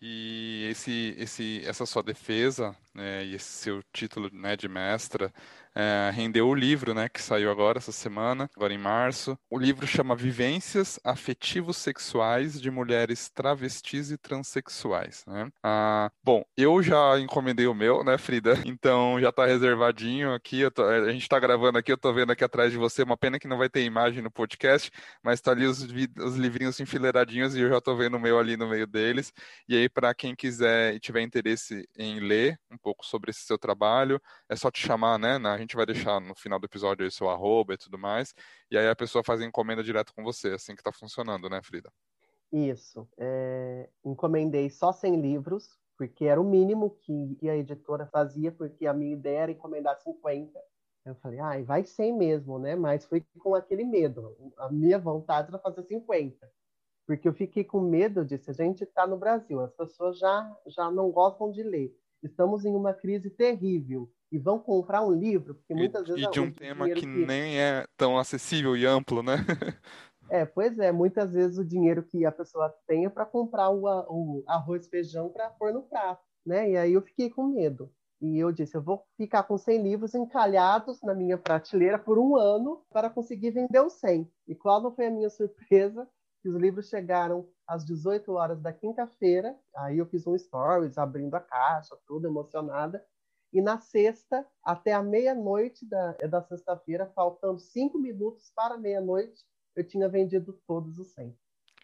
E esse, esse, essa sua defesa né, e esse seu título né, de mestra é, rendeu o livro, né, que saiu agora essa semana, agora em março. O livro chama Vivências Afetivos Sexuais de Mulheres Travestis e Transsexuais. Né? Ah, bom, eu já encomendei o meu, né, Frida? Então já está reservadinho aqui. Tô, a gente está gravando aqui, eu estou vendo aqui atrás de você. Uma pena que não vai ter imagem no podcast, mas está ali os, os livrinhos enfileiradinhos e eu já estou vendo o meu ali no meio deles. E aí, para quem quiser e tiver interesse em ler um pouco sobre esse seu trabalho, é só te chamar, né? A gente vai deixar no final do episódio aí seu arroba e tudo mais, e aí a pessoa faz a encomenda direto com você, assim que está funcionando, né, Frida? Isso. É, encomendei só 100 livros, porque era o mínimo que a editora fazia, porque a minha ideia era encomendar 50. Eu falei, ai, vai 100 mesmo, né? Mas fui com aquele medo. A minha vontade era fazer 50 porque eu fiquei com medo disso. A gente está no Brasil, as pessoas já, já não gostam de ler. Estamos em uma crise terrível e vão comprar um livro, porque muitas e, vezes... E de um tema que, que, nem é tão acessível e amplo, né? é, pois é. Muitas vezes o dinheiro que a pessoa tem é para comprar o, o arroz feijão para pôr no prato, né? E aí eu fiquei com medo. E eu disse, eu vou ficar com 100 livros encalhados na minha prateleira por um ano para conseguir vender os 100. E qual não foi a minha surpresa que os livros chegaram às 18 horas da quinta-feira. Aí eu fiz um stories abrindo a caixa, tudo emocionada. E na sexta, até a meia-noite da, da sexta-feira, faltando cinco minutos para meia-noite, eu tinha vendido todos os 100.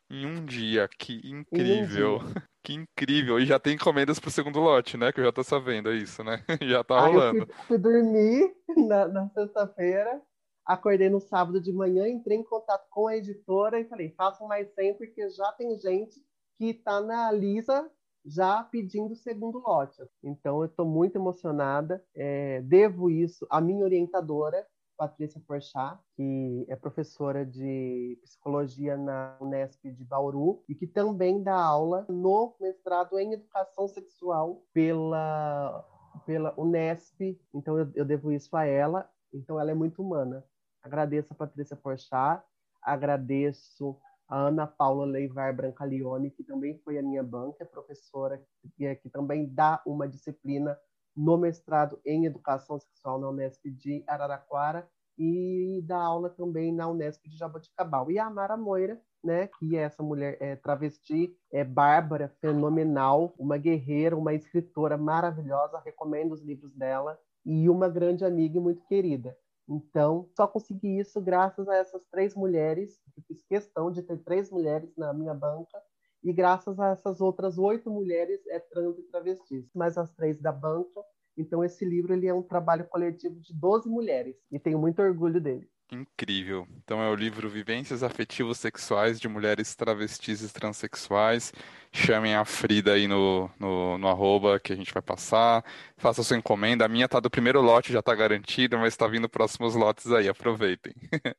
Em um dia, que incrível. Um dia. Que incrível. E já tem encomendas para o segundo lote, né? Que eu já estou sabendo, é isso, né? Já está rolando. Eu fui, fui dormir na, na sexta-feira acordei no sábado de manhã, entrei em contato com a editora e falei, façam mais 100 porque já tem gente que está na lista já pedindo o segundo lote. Então, eu estou muito emocionada. É, devo isso à minha orientadora, Patrícia Porchat, que é professora de psicologia na Unesp de Bauru e que também dá aula no mestrado em educação sexual pela, pela Unesp. Então, eu, eu devo isso a ela. Então, ela é muito humana. Agradeço a Patrícia Porchat, agradeço a Ana Paula Leivar Brancalione, que também foi a minha banca, professora, que, é, que também dá uma disciplina no mestrado em Educação Sexual na Unesp de Araraquara e dá aula também na Unesp de Jaboticabal. E a Amara Moira, né, que é essa mulher é, travesti, é bárbara, fenomenal, uma guerreira, uma escritora maravilhosa, recomendo os livros dela, e uma grande amiga e muito querida. Então, só consegui isso graças a essas três mulheres. Eu fiz questão de ter três mulheres na minha banca e graças a essas outras oito mulheres é trans e travestis, mais as três da banca. Então, esse livro ele é um trabalho coletivo de 12 mulheres e tenho muito orgulho dele. Incrível. Então é o livro Vivências Afetivos Sexuais de Mulheres Travestis e Transsexuais. Chamem a Frida aí no, no, no arroba que a gente vai passar. Faça sua encomenda. A minha tá do primeiro lote, já tá garantida, mas está vindo próximos lotes aí. Aproveitem.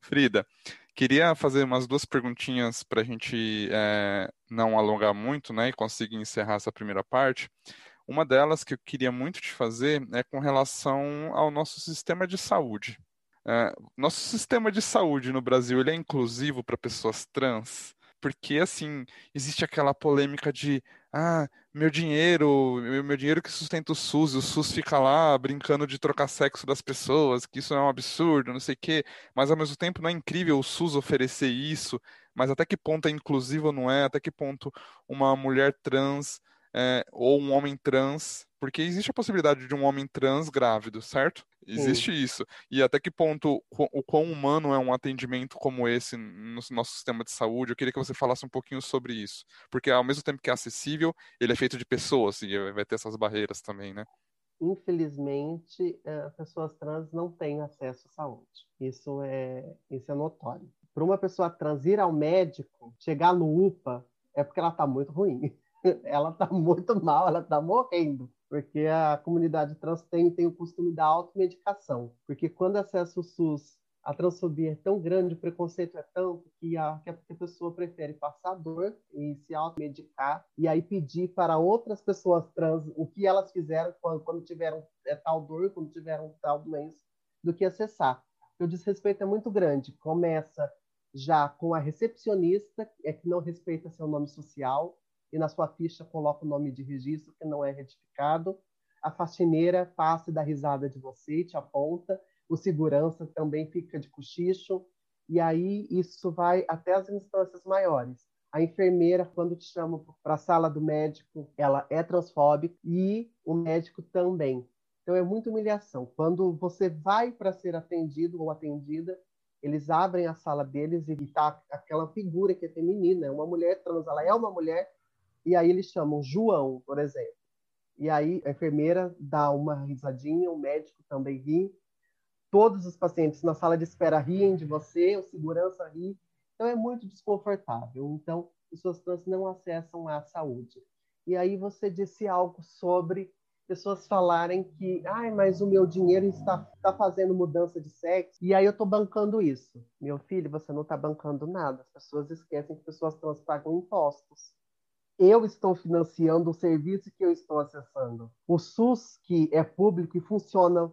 Frida, queria fazer umas duas perguntinhas para a gente é, não alongar muito né, e conseguir encerrar essa primeira parte. Uma delas que eu queria muito te fazer é com relação ao nosso sistema de saúde. É, nosso sistema de saúde no Brasil ele é inclusivo para pessoas trans, porque assim existe aquela polêmica de ah meu dinheiro, meu, meu dinheiro que sustenta o SUS, e o SUS fica lá brincando de trocar sexo das pessoas, que isso é um absurdo, não sei o quê, mas ao mesmo tempo não é incrível o SUS oferecer isso, mas até que ponto é inclusivo ou não é, até que ponto uma mulher trans é, ou um homem trans, porque existe a possibilidade de um homem trans grávido, certo? Existe Sim. isso. E até que ponto o quão humano é um atendimento como esse no nosso sistema de saúde? Eu queria que você falasse um pouquinho sobre isso. Porque ao mesmo tempo que é acessível, ele é feito de pessoas e vai ter essas barreiras também, né? Infelizmente, eh, pessoas trans não têm acesso à saúde. Isso é, isso é notório. Para uma pessoa trans ir ao médico, chegar no UPA, é porque ela está muito ruim. ela está muito mal, ela está morrendo, porque a comunidade trans tem, tem o costume da automedicação, porque quando acessa o SUS, a transfobia é tão grande, o preconceito é tanto que a, que a pessoa prefere passar dor e se automedicar e aí pedir para outras pessoas trans o que elas fizeram quando, quando tiveram é, tal dor, quando tiveram tal doença, do que acessar. O desrespeito é muito grande. Começa já com a recepcionista, é que não respeita seu nome social, e na sua ficha coloca o nome de registro que não é retificado. A faxineira passa e dá risada de você, te aponta. O segurança também fica de cochicho. E aí isso vai até as instâncias maiores. A enfermeira, quando te chama para a sala do médico, ela é transfóbica e o médico também. Então é muita humilhação. Quando você vai para ser atendido ou atendida, eles abrem a sala deles e está aquela figura que é feminina, é uma mulher trans, ela é uma mulher e aí eles chamam João, por exemplo. E aí a enfermeira dá uma risadinha, o médico também ri. Todos os pacientes na sala de espera riem de você, o segurança ri. Então é muito desconfortável. Então, pessoas trans não acessam a saúde. E aí você disse algo sobre pessoas falarem que, ai, mas o meu dinheiro está, está fazendo mudança de sexo, e aí eu estou bancando isso. Meu filho, você não está bancando nada. As pessoas esquecem que pessoas trans pagam impostos. Eu estou financiando o serviço que eu estou acessando. O SUS, que é público e funciona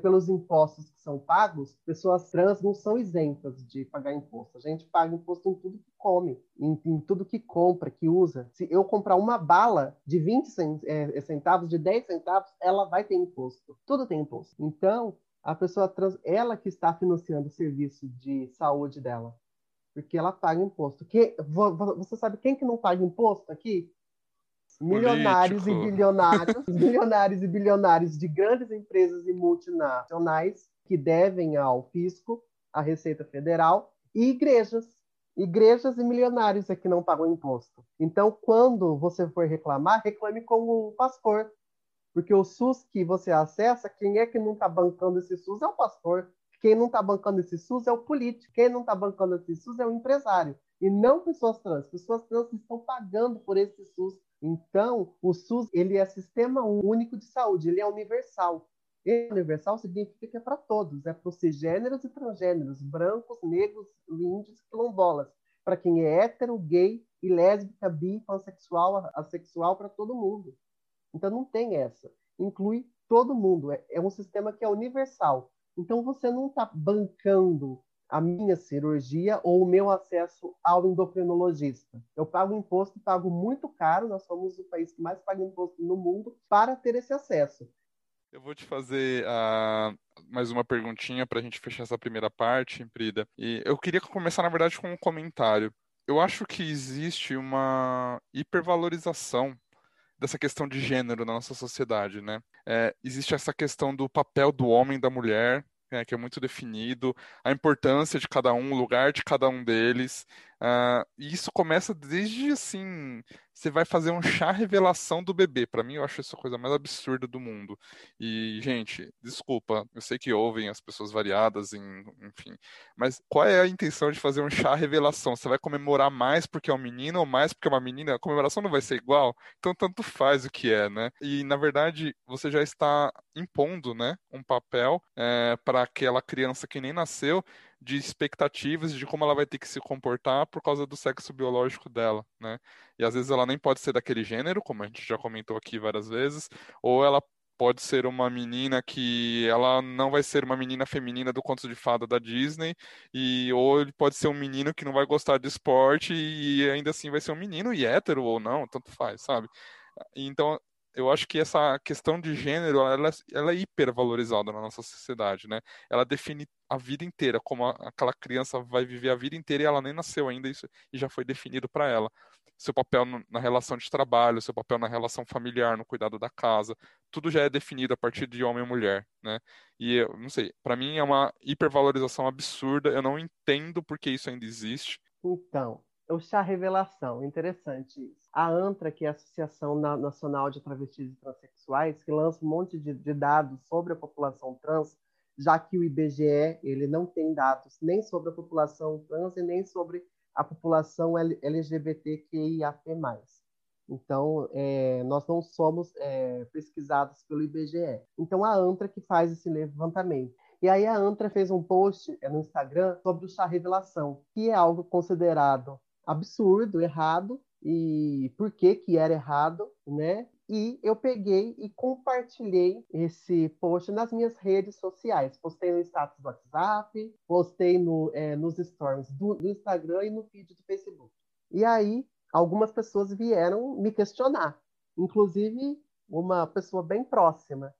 pelos impostos que são pagos, pessoas trans não são isentas de pagar imposto. A gente paga imposto em tudo que come, em, em tudo que compra, que usa. Se eu comprar uma bala de 20 é, centavos, de 10 centavos, ela vai ter imposto. Tudo tem imposto. Então, a pessoa trans, ela que está financiando o serviço de saúde dela, porque ela paga imposto. Que, você sabe quem que não paga imposto aqui? milionários Político. e bilionários, milionários e bilionários de grandes empresas e multinacionais que devem ao fisco, à Receita Federal, e igrejas. Igrejas e milionários é que não pagam imposto. Então, quando você for reclamar, reclame com o pastor. Porque o SUS que você acessa, quem é que não está bancando esse SUS é o pastor. Quem não está bancando esse SUS é o político. Quem não está bancando esse SUS é o empresário. E não pessoas trans. Pessoas trans estão pagando por esse SUS então, o SUS ele é sistema único de saúde, ele é universal. E universal significa que é para todos, é para os cisgêneros e transgêneros, brancos, negros, índios, quilombolas, para quem é hétero, gay e lésbica, bi, pansexual, assexual, para todo mundo. Então não tem essa. Inclui todo mundo. É, é um sistema que é universal. Então você não está bancando a minha cirurgia ou o meu acesso ao endocrinologista. Eu pago imposto, pago muito caro, nós somos o país que mais paga imposto no mundo para ter esse acesso. Eu vou te fazer uh, mais uma perguntinha para a gente fechar essa primeira parte, Prida. E eu queria começar, na verdade, com um comentário. Eu acho que existe uma hipervalorização dessa questão de gênero na nossa sociedade, né? É, existe essa questão do papel do homem e da mulher né, que é muito definido, a importância de cada um, o lugar de cada um deles. Uh, e isso começa desde assim você vai fazer um chá revelação do bebê. Para mim, eu acho isso a coisa mais absurda do mundo. E, gente, desculpa, eu sei que ouvem as pessoas variadas, em, enfim. Mas qual é a intenção de fazer um chá revelação? Você vai comemorar mais porque é um menino ou mais porque é uma menina? A comemoração não vai ser igual? Então, tanto faz o que é, né? E, na verdade, você já está impondo, né, um papel é, para aquela criança que nem nasceu de expectativas de como ela vai ter que se comportar por causa do sexo biológico dela, né? E às vezes ela nem pode ser daquele gênero, como a gente já comentou aqui várias vezes, ou ela pode ser uma menina que ela não vai ser uma menina feminina do conto de fada da Disney, e ou ele pode ser um menino que não vai gostar de esporte e ainda assim vai ser um menino e hétero ou não, tanto faz, sabe? Então, eu acho que essa questão de gênero ela, ela é hipervalorizada na nossa sociedade, né? Ela define a vida inteira, como a, aquela criança vai viver a vida inteira e ela nem nasceu ainda isso, e já foi definido para ela. Seu papel no, na relação de trabalho, seu papel na relação familiar, no cuidado da casa, tudo já é definido a partir de homem e mulher, né? E eu não sei, para mim é uma hipervalorização absurda, eu não entendo por que isso ainda existe. Então, o chá revelação, interessante isso. A ANTRA, que é a Associação Nacional de Travestis e Transsexuais, que lança um monte de, de, dados sobre a população trans, já que o IBGE ele não tem dados nem sobre a população trans e nem sobre a população LGBTQIAP+. Então, é, nós não somos é, pesquisados pelo IBGE. Então, a ANTRA que faz esse levantamento. E aí a ANTRA fez um post é, no Instagram sobre o chá revelação, que é algo considerado absurdo, errado, e por que que era errado, né? E eu peguei e compartilhei esse post nas minhas redes sociais. Postei no status do WhatsApp, postei no, é, nos stories do, do Instagram e no feed do Facebook. E aí, algumas pessoas vieram me questionar, inclusive uma pessoa bem próxima.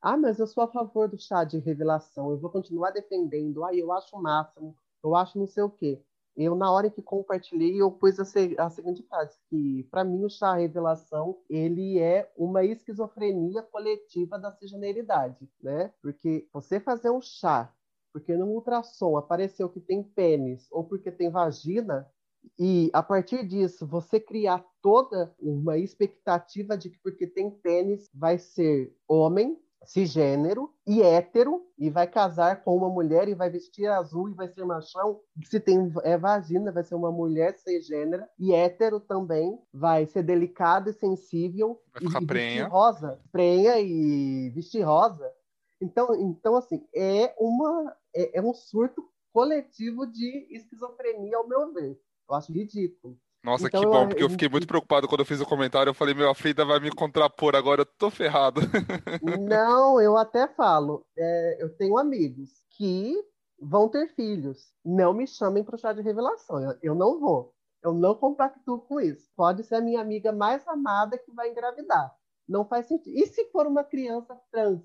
Ah, mas eu sou a favor do chá de revelação, eu vou continuar defendendo. Ah, eu acho o máximo, eu acho não sei o quê eu na hora que compartilhei eu pus a, a seguinte frase que para mim o chá revelação ele é uma esquizofrenia coletiva da cisgeneridade, né? Porque você fazer um chá porque no ultrassom apareceu que tem pênis ou porque tem vagina, E a partir disso, você criar toda uma expectativa de que porque tem pênis vai ser homem, cisgênero e hétero e vai casar com uma mulher e vai vestir azul e vai ser machão. Se tem é vagina, vai ser uma mulher cisgênera e hétero também vai ser delicado e sensível vai ficar e, prenha. vestir rosa, prenha e vestir rosa. Então, então assim, é uma é, é um surto coletivo de esquizofrenia ao meu ver. Eu acho ridículo. Nossa, então, que bom, porque eu fiquei muito preocupado quando eu fiz o comentário. Eu falei, meu, a Frida vai me contrapor agora, eu tô ferrado. Não, eu até falo. É, eu tenho amigos que vão ter filhos. Não me chamem para o chá de revelação. Eu, eu não vou. Eu não compactuo com isso. Pode ser a minha amiga mais amada que vai engravidar. Não faz sentido. E se for uma criança trans?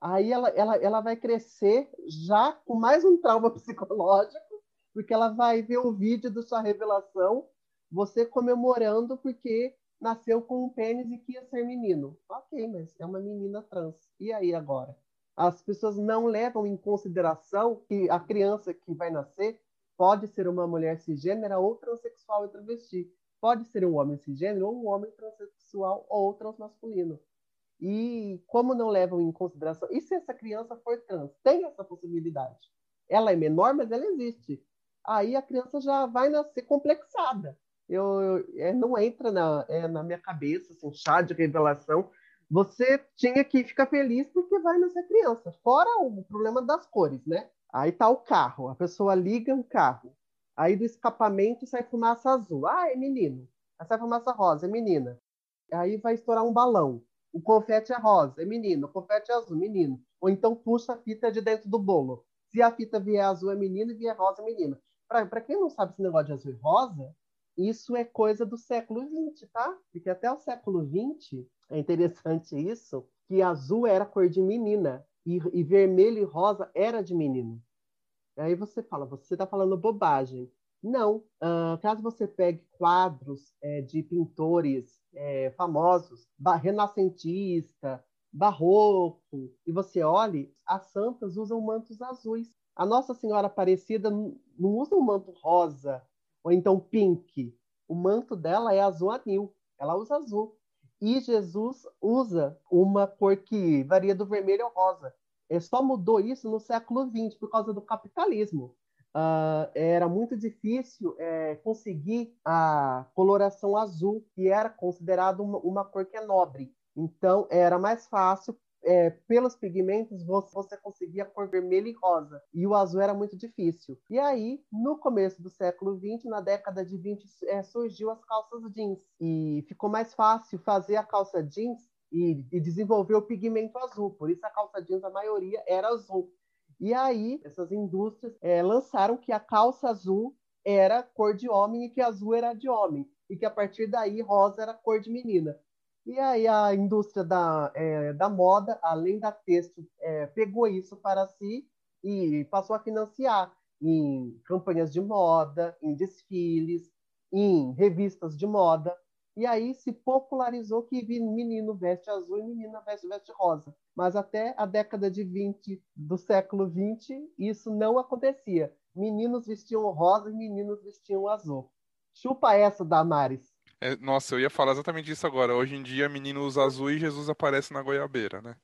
Aí ela, ela, ela vai crescer já com mais um trauma psicológico porque ela vai ver o vídeo da sua revelação, você comemorando porque nasceu com um pênis e que ia ser menino. Ok, mas é uma menina trans. E aí agora? As pessoas não levam em consideração que a criança que vai nascer pode ser uma mulher cisgênera ou transexual e travesti. Pode ser um homem cisgênero ou um homem transexual ou transmasculino. E como não levam em consideração? E se essa criança for trans? Tem essa possibilidade. Ela é menor, mas ela existe aí a criança já vai nascer complexada. Eu, eu é, não entra na, é, na minha cabeça, assim, chá de revelação. Você tinha que ficar feliz porque vai nascer criança. Fora o problema das cores, né? Aí tá o carro, a pessoa liga o carro. Aí do escapamento sai fumaça azul. Ah, é menino. Aí sai fumaça rosa, é menina. Aí vai estourar um balão. O confete é rosa, é menino. O confete é azul, menino. Ou então puxa a fita de dentro do bolo. Se a fita vier azul é menino e vier rosa é menino para quem não sabe esse negócio de azul e rosa, isso é coisa do século XX, tá? Porque até o século XX, é interessante isso, que azul era cor de menina e, e vermelho e rosa era de menino. Aí você fala, você está falando bobagem. Não. Uh, caso você pegue quadros é, de pintores é, famosos, renascentista, barroco, e você olhe, as santas usam mantos azuis. A Nossa Senhora Aparecida não usa um manto rosa ou então pink. O manto dela é azul anil. Ela usa azul. E Jesus usa uma cor que varia do vermelho ao rosa. Ele só mudou isso no século XX por causa do capitalismo. Uh, era muito difícil é, conseguir a coloração azul, que era considerado uma, uma, cor que é nobre. Então, era mais fácil é, pelos pigmentos você conseguia cor vermelha e rosa. E o azul era muito difícil. E aí, no começo do século XX, na década de 20, é, surgiu as calças jeans. E ficou mais fácil fazer a calça jeans e, e desenvolver o pigmento azul. Por isso a calça jeans, a maioria, era azul. E aí, essas indústrias é, lançaram que a calça azul era cor de homem e que azul era de homem. E que a partir daí rosa era cor de menina. E aí a indústria da, é, da moda, além da texto, é, pegou isso para si e passou a financiar em campanhas de moda, em desfiles, em revistas de moda. E aí se popularizou que menino veste azul e menina veste, veste rosa. Mas até a década de 20 do século 20, isso não acontecia. Meninos vestiam rosa e meninos vestiam azul. Chupa essa, Damares. É, nossa, eu ia falar exatamente isso agora. Hoje em dia, menino usa azul e Jesus aparece na goiabeira, né?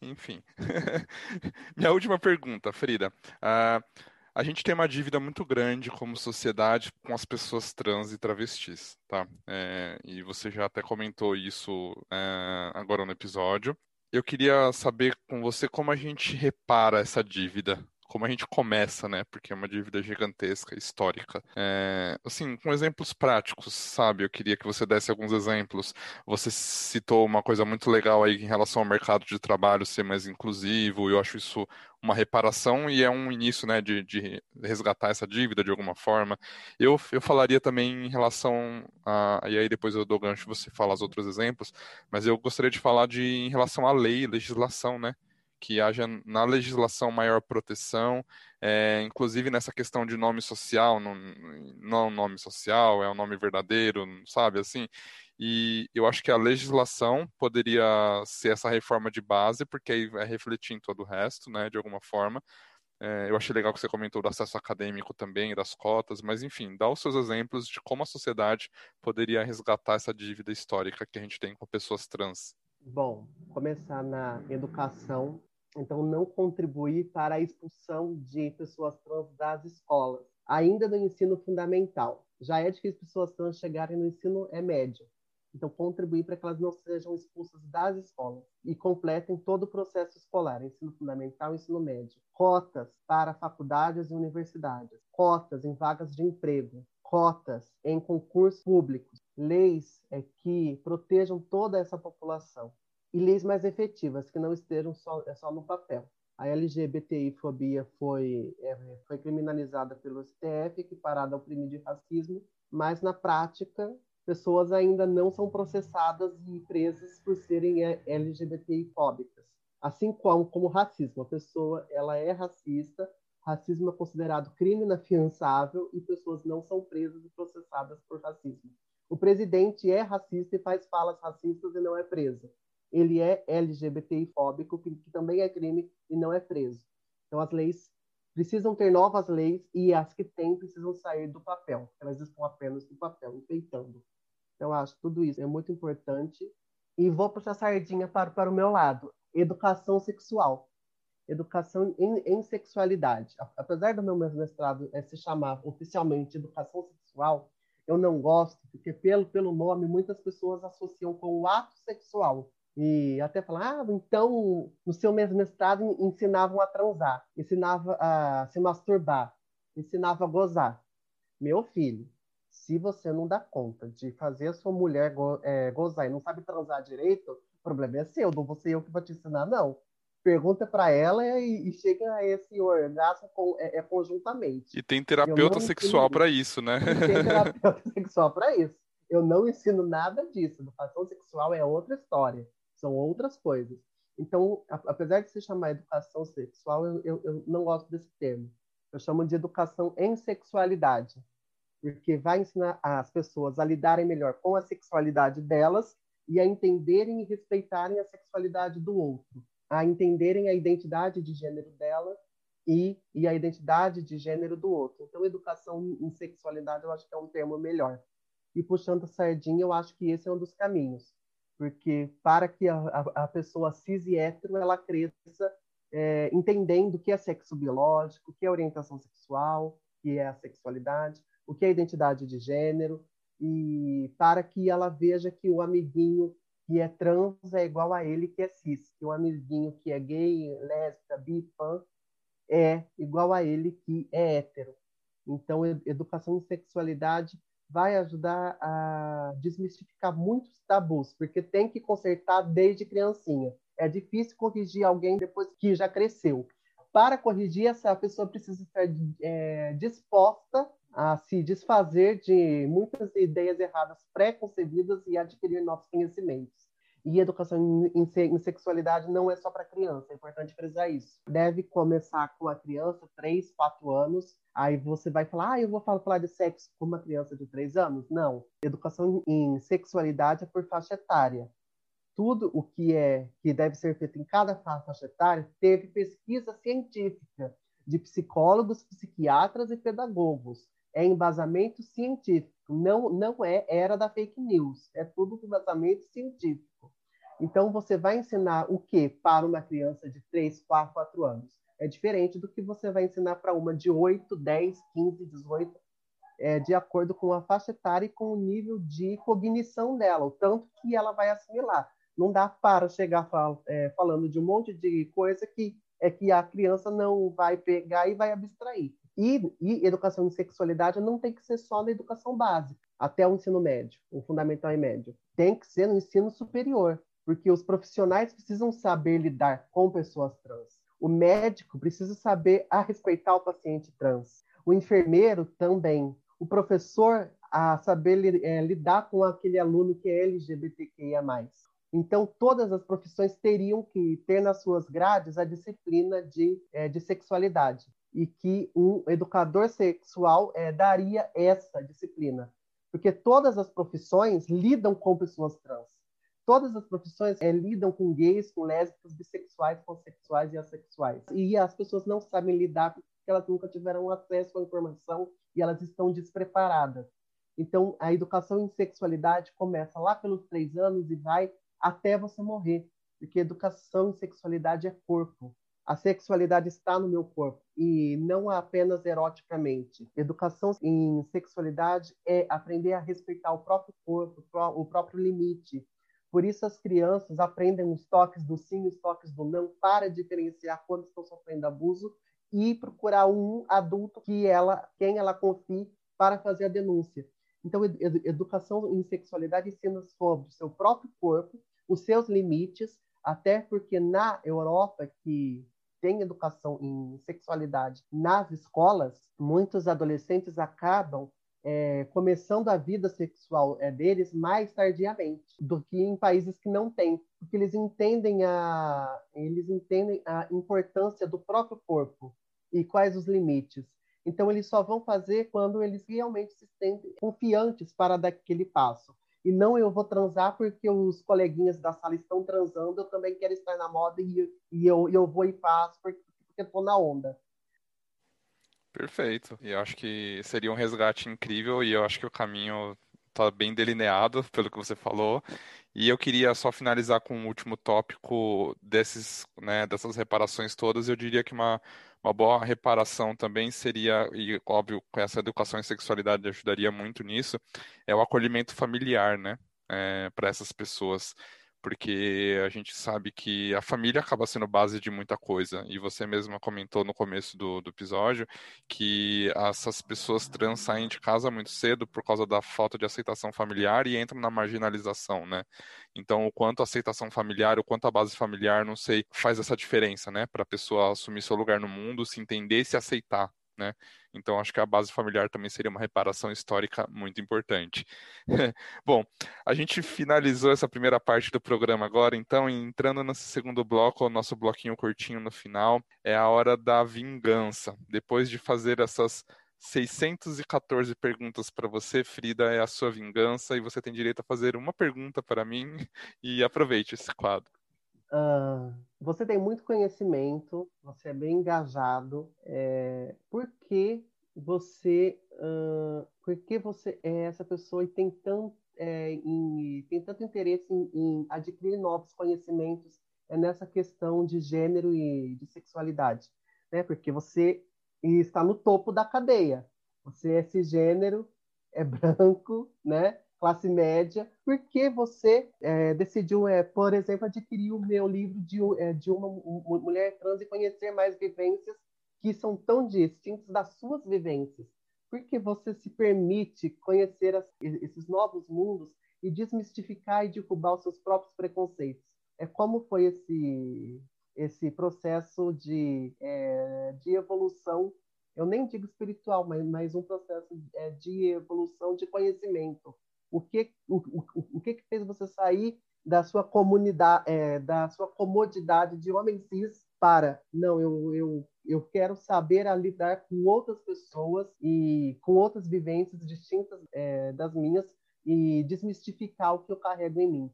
Enfim. Minha última pergunta, Frida. Uh, a gente tem uma dívida muito grande como sociedade com as pessoas trans e travestis, tá? É, e você já até comentou isso é, agora no episódio. Eu queria saber com você como a gente repara essa dívida como a gente começa, né? Porque é uma dívida gigantesca, histórica. É, assim, com exemplos práticos, sabe? Eu queria que você desse alguns exemplos. Você citou uma coisa muito legal aí em relação ao mercado de trabalho ser mais inclusivo. Eu acho isso uma reparação e é um início, né, de, de resgatar essa dívida de alguma forma. Eu, eu falaria também em relação a, e aí depois eu dou gancho você fala os outros exemplos, mas eu gostaria de falar de em relação à lei, legislação, né? Que haja na legislação maior proteção, é, inclusive nessa questão de nome social, não, não nome social, é um nome verdadeiro, sabe, assim, e eu acho que a legislação poderia ser essa reforma de base, porque aí vai refletir em todo o resto, né, de alguma forma, É, eu achei legal que você comentou do acesso acadêmico também, das cotas, mas enfim, dá os seus exemplos de como a sociedade poderia resgatar essa dívida histórica que a gente tem com pessoas trans. Bom, começar na educação, então não contribuir para a expulsão de pessoas trans das escolas, ainda no ensino fundamental. Já é difícil pessoas trans chegarem no ensino é médio. Então, contribuir para que elas não sejam expulsas das escolas e completem todo o processo escolar, ensino fundamental e ensino médio. Cotas para faculdades e universidades, cotas em vagas de emprego, cotas em concursos públicos, leis é, que protejam toda essa população e leis mais efetivas, que não estejam só, é só no papel. A LGBTI-fobia foi, é, foi criminalizada pelo STF, equiparada ao crime de racismo, mas na prática pessoas ainda não são processadas e presas por serem LGBTI-fóbicas. Assim como, como racismo, a pessoa ela é racista, racismo é considerado crime inafiançável e pessoas não são presas e processadas por racismo. O presidente é racista e faz falas racistas e não é preso. Ele é LGBTI-fóbico, que, que também é crime e não é preso. Então, as leis precisam ter novas leis e as que têm precisam sair do papel. Elas estão apenas no papel, enfeitando. Então, acho que tudo isso é muito importante. E vou puxar a sardinha para, para o meu lado. Educação sexual. Educação em, em sexualidade. Apesar do meu mestrado é, se chamar oficialmente educação sexual, eu não gosto, porque pelo, pelo nome muitas pessoas associam com o ato sexual. E até falar, ah, então no seu mestrado ensinavam a transar, ensinava a se masturbar, ensinava a gozar. Meu filho, se você não dá conta de fazer a sua mulher go é, gozar e não sabe transar direito, o problema é seu, não vou ser eu que vou te ensinar, não. Pergunta para ela e, e, chega a esse orgasmo com, é, é conjuntamente. E tem terapeuta sexual para isso, né? E tem terapeuta sexual para isso. Eu não ensino nada disso. Educação sexual é outra história. São outras coisas. Então, apesar de se chamar educação sexual, eu, eu, eu não gosto desse termo. Eu chamo de educação em sexualidade porque vai ensinar as pessoas a lidarem melhor com a sexualidade delas e a entenderem e respeitarem a sexualidade do outro, a entenderem a identidade de gênero dela e, e a identidade de gênero do outro. Então, educação em sexualidade eu acho que é um termo melhor. E puxando a sardinha, eu acho que esse é um dos caminhos, porque para que a, a, a pessoa cis e hétero ela cresça é, entendendo o que é sexo biológico, o que é orientação sexual, o que é a sexualidade, o que é identidade de gênero, e para que ela veja que o amiguinho que é trans é igual a ele que é cis, que o amiguinho que é gay, lésbica, bi, pan, é igual a ele que é hétero. Então, educação em sexualidade vai ajudar a desmistificar muitos tabus, porque tem que consertar desde criancinha. É difícil corrigir alguém depois que já cresceu. Para corrigir, essa pessoa precisa estar é, disposta a se desfazer de muitas ideias erradas pré-concebidas e adquirir novos conhecimentos. E educação em, em sexualidade não é só para criança, é importante frisar isso. Deve começar com a criança, 3, 4 anos, aí você vai falar, ah, eu vou falar, de sexo com uma criança de 3 anos? Não. Educação em sexualidade é por faixa etária. Tudo o que é que deve ser feito em cada faixa etária teve pesquisa científica de psicólogos, psiquiatras e pedagogos é embasamento científico, não, não é era da fake news, é tudo embasamento científico. Então, você vai ensinar o que para uma criança de 3, 4, 4 anos? É diferente do que você vai ensinar para uma de 8, 10, 15, 18, é, de acordo com a faixa etária e com o nível de cognição dela, o tanto que ela vai assimilar. Não dá para chegar fal é, falando de um monte de coisa que é que a criança não vai pegar e vai abstrair. E, e, educação em sexualidade não tem que ser só na educação básica, até o ensino médio, o fundamental e médio. Tem que ser no ensino superior, porque os profissionais precisam saber lidar com pessoas trans. O médico precisa saber a respeitar o paciente trans. O enfermeiro também. O professor a saber é, lidar com aquele aluno que é LGBTQIA+. Então, todas as profissões teriam que ter nas suas grades a disciplina de, é, de sexualidade e que um educador sexual é, daria essa disciplina. Porque todas as profissões lidam com pessoas trans. todas as profissões é, lidam com gays, com lésbicas, bissexuais, pansexuais e assexuais. E as pessoas não sabem lidar porque elas nunca tiveram acesso à informação e elas estão despreparadas. Então, a educação em sexualidade começa lá pelos três anos e vai até você morrer, porque educação em sexualidade é corpo. A sexualidade está no meu corpo e não apenas eroticamente. Educação em sexualidade é aprender a respeitar o próprio corpo, o próprio limite. Por isso as crianças aprendem os toques do sim, os toques do não, para diferenciar quando estão sofrendo abuso e procurar um adulto que ela, quem ela confie para fazer a denúncia. Então, educação em sexualidade ensina sobre o seu próprio corpo, os seus limites, até porque na Europa, que tem educação em sexualidade nas escolas, muitos adolescentes acabam é, começando a vida sexual é, deles mais tardiamente do que em países que não têm, porque eles entendem a eles entendem a importância do próprio corpo e quais os limites. Então eles só vão fazer quando eles realmente se sentem confiantes para dar aquele passo. E não eu vou transar porque os coleguinhas da sala estão transando, eu também quero estar na moda e, e eu, eu vou e faço porque, porque estou na onda. Perfeito. E eu acho que seria um resgate incrível e eu acho que o caminho está bem delineado pelo que você falou. E eu queria só finalizar com um último tópico desses, né, dessas reparações todas. Eu diria que uma, uma boa reparação também seria, e óbvio, essa educação em sexualidade ajudaria muito nisso, é o acolhimento familiar, né, é, para essas pessoas porque a gente sabe que a família acaba sendo base de muita coisa. E você mesma comentou no começo do, do episódio que essas pessoas trans saem de casa muito cedo por causa da falta de aceitação familiar e entram na marginalização, né? Então, o quanto a aceitação familiar, o quanto a base familiar, não sei, faz essa diferença, né? Para a pessoa assumir seu lugar no mundo, se entender e se aceitar né? Então acho que a base familiar também seria uma reparação histórica muito importante. Bom, a gente finalizou essa primeira parte do programa agora, então entrando nesse segundo bloco, o nosso bloquinho curtinho no final, é a hora da vingança. Depois de fazer essas 614 perguntas para você, Frida, é a sua vingança e você tem direito a fazer uma pergunta para mim e aproveite esse quadro. Uh, você tem muito conhecimento, você é bem engajado. É, por que você, uh, por que você é essa pessoa e tem tanto, é, em, tem tanto interesse em, em, adquirir novos conhecimentos é nessa questão de gênero e de sexualidade? Né? Porque você está no topo da cadeia. Você é cisgênero, é branco, né? Classe média, por que você é, decidiu, é, por exemplo, adquirir o meu livro de, é, de uma, uma mulher trans e conhecer mais vivências que são tão distintas das suas vivências? Por que você se permite conhecer as, esses novos mundos e desmistificar e derrubar os seus próprios preconceitos? É como foi esse esse processo de, é, de evolução eu nem digo espiritual, mas, mas um processo é, de evolução de conhecimento o que, o, o, o que, que fez você sair da sua comunidade, é, da sua comodidade de homem cis para não, eu, eu, eu quero saber a lidar com outras pessoas e com outras vivências distintas é, das minhas e desmistificar o que eu carrego em mim.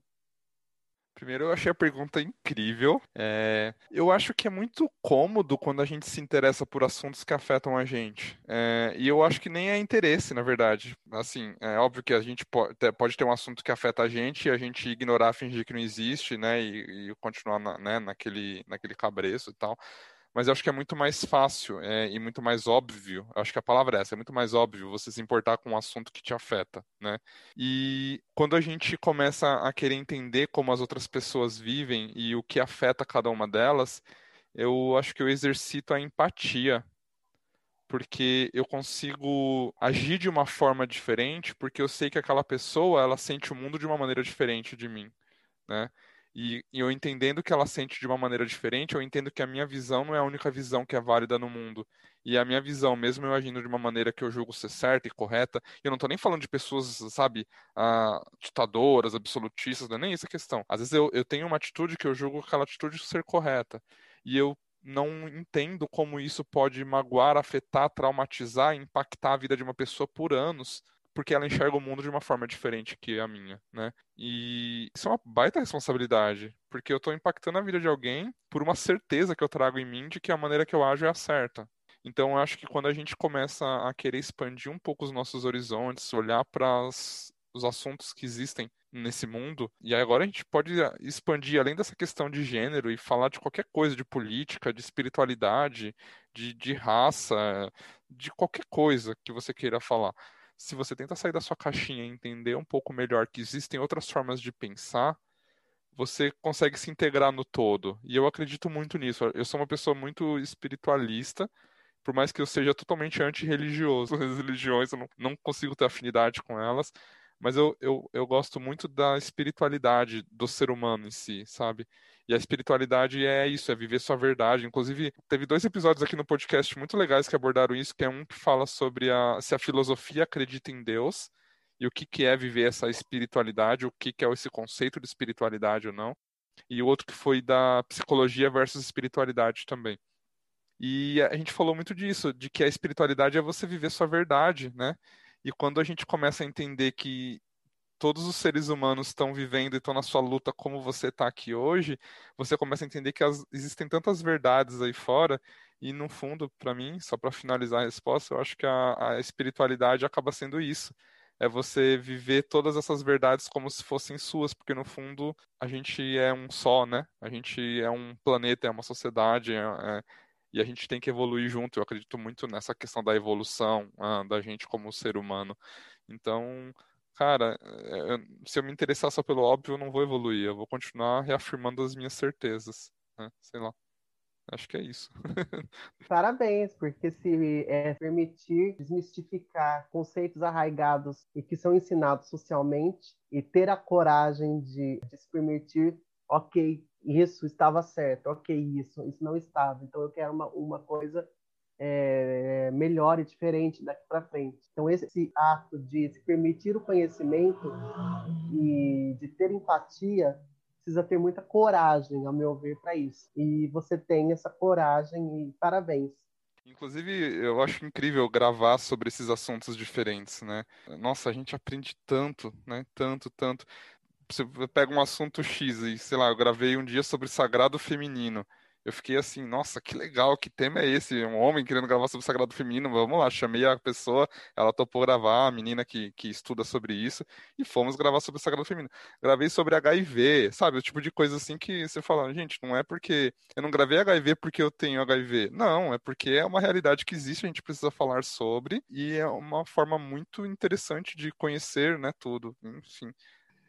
Primeiro, eu achei a pergunta incrível. É, eu acho que é muito cômodo quando a gente se interessa por assuntos que afetam a gente. É, e eu acho que nem é interesse, na verdade. Assim, é óbvio que a gente pode, ter um assunto que afeta a gente e a gente ignorar, fingir que não existe, né? E, e continuar na, né, naquele, naquele cabreço e tal mas eu acho que é muito mais fácil é, e muito mais óbvio. Acho que a palavra é essa, é muito mais óbvio você se importar com um assunto que te afeta, né? E quando a gente começa a querer entender como as outras pessoas vivem e o que afeta cada uma delas, eu acho que eu exercito a empatia, porque eu consigo agir de uma forma diferente, porque eu sei que aquela pessoa ela sente o mundo de uma maneira diferente de mim, né? E, e, eu entendendo que ela sente de uma maneira diferente, eu entendo que a minha visão não é a única visão que é válida no mundo. E a minha visão, mesmo eu agindo de uma maneira que eu julgo ser certa e correta, eu não estou nem falando de pessoas, sabe, ah, ditadoras, absolutistas, não é nem essa questão. Às vezes eu, eu tenho uma atitude que eu julgo aquela atitude ser correta. E eu não entendo como isso pode magoar, afetar, traumatizar, impactar a vida de uma pessoa por anos porque ela enxerga o mundo de uma forma diferente que a minha, né? E isso é uma baita responsabilidade, porque eu estou impactando a vida de alguém por uma certeza que eu trago em mim de que a maneira que eu ajo é a certa. Então, eu acho que quando a gente começa a querer expandir um pouco os nossos horizontes, olhar para os assuntos que existem nesse mundo. E agora a gente pode expandir além dessa questão de gênero e falar de qualquer coisa, de política, de espiritualidade, de, de raça, de qualquer coisa que você queira falar. Se você tenta sair da sua caixinha e entender um pouco melhor que existem outras formas de pensar, você consegue se integrar no todo. E eu acredito muito nisso. Eu sou uma pessoa muito espiritualista, por mais que eu seja totalmente anti-religioso. As religiões eu não, não consigo ter afinidade com elas, mas eu, eu, eu gosto muito da espiritualidade do ser humano em si, sabe? E a espiritualidade é isso, é viver sua verdade. Inclusive, teve dois episódios aqui no podcast muito legais que abordaram isso, que é um que fala sobre a, se a filosofia acredita em Deus e o que, que é viver essa espiritualidade, o que, que é esse conceito de espiritualidade ou não. E o outro que foi da psicologia versus espiritualidade também. E a gente falou muito disso, de que a espiritualidade é você viver sua verdade, né? E quando a gente começa a entender que todos os seres humanos estão vivendo e estão na sua luta como você está aqui hoje, você começa a entender que as, existem tantas verdades aí fora. E no fundo, para mim, só para finalizar a resposta, eu acho que a, a espiritualidade acaba sendo isso é você viver todas essas verdades como se fossem suas, porque no fundo a gente é um só, né? A gente é um planeta, é uma sociedade, é, é, e a gente tem que evoluir junto. Eu acredito muito nessa questão da evolução ah, da gente como ser humano. Então, cara, é, se eu me interessar só pelo óbvio, eu não vou evoluir. Eu vou continuar reafirmando as minhas certezas. Né? Sei lá. Acho que é isso. Parabéns, porque se é, permitir desmistificar conceitos arraigados e que são ensinados socialmente e ter a coragem de se permitir, ok, isso estava certo, ok, isso, isso não estava. Então eu quero uma, uma coisa é, melhor e diferente daqui para frente. Então esse ato de se permitir o conhecimento e de ter empatia precisa ter muita coragem, ao meu ver, para isso. E você tem essa coragem e parabéns. Inclusive, eu acho incrível gravar sobre esses assuntos diferentes, né? Nossa, a gente aprende tanto, né? Tanto, tanto você pega um assunto X e, sei lá, eu gravei um dia sobre sagrado feminino. Eu fiquei assim, nossa, que legal, que tema é esse? Um homem querendo gravar sobre sagrado feminino, vamos lá, chamei a pessoa, ela topou gravar, a menina que, que estuda sobre isso, e fomos gravar sobre sagrado feminino. Gravei sobre HIV, sabe? O tipo de coisa assim que você fala, gente, não é porque eu não gravei HIV porque eu tenho HIV. Não, é porque é uma realidade que existe, a gente precisa falar sobre, e é uma forma muito interessante de conhecer, né, tudo. Enfim.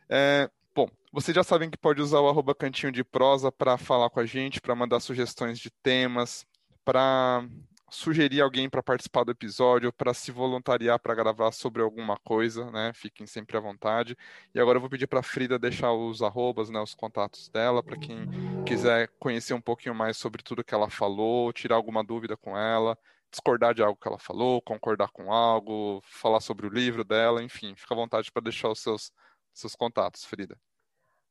É, bom, vocês já sabem que pode usar o arroba cantinho de prosa para falar com a gente, para mandar sugestões de temas, para sugerir alguém para participar do episódio, para se voluntariar para gravar sobre alguma coisa, né? Fiquem sempre à vontade. E agora eu vou pedir para a Frida deixar os arrobas, né, os contatos dela, para quem quiser conhecer um pouquinho mais sobre tudo que ela falou, tirar alguma dúvida com ela, discordar de algo que ela falou, concordar com algo, falar sobre o livro dela, enfim, fica à vontade para deixar os seus seus contatos, Frida.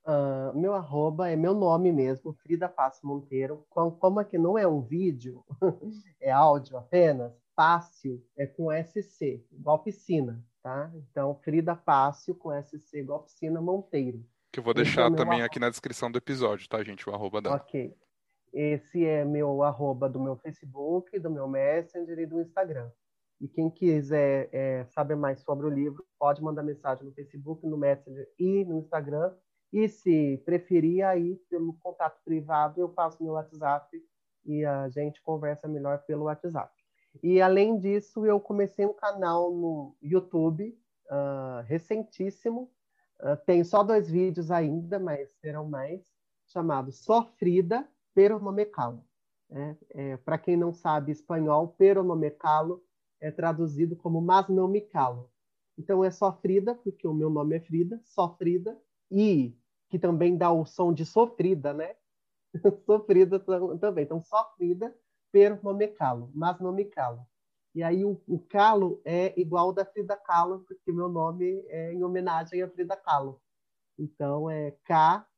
Uh, meu arroba é meu nome mesmo, Frida Passo Monteiro. Como, como aqui não é um vídeo, é áudio apenas, Fácil é com SC, igual piscina, tá? Então, Frida Fácil com SC, igual piscina Monteiro. Que eu vou deixar é também aqui na descrição do episódio, tá, gente? O arroba dela. Ok. Esse é meu arroba do meu Facebook, do meu Messenger e do Instagram. E quem quiser é, saber mais sobre o livro, pode mandar mensagem no Facebook, no Messenger e no Instagram. E se preferir, aí pelo contato privado, eu passo meu WhatsApp e a gente conversa melhor pelo WhatsApp. E além disso, eu comecei um canal no YouTube, uh, recentíssimo. Uh, tem só dois vídeos ainda, mas serão mais, chamado Sofrida Pero No Calo. É, é, Para quem não sabe espanhol, Pero é traduzido como Mas Não Me Calo. Então é sofrida, porque o meu nome é Frida, sofrida, e que também dá o som de sofrida, né? sofrida também. Então, sofrida, pero não me calo, mas não me calo. E aí o, o Kahlo é igual da Frida Kahlo, porque meu nome é em homenagem a Frida Kahlo. Então é K-A-H-L-O.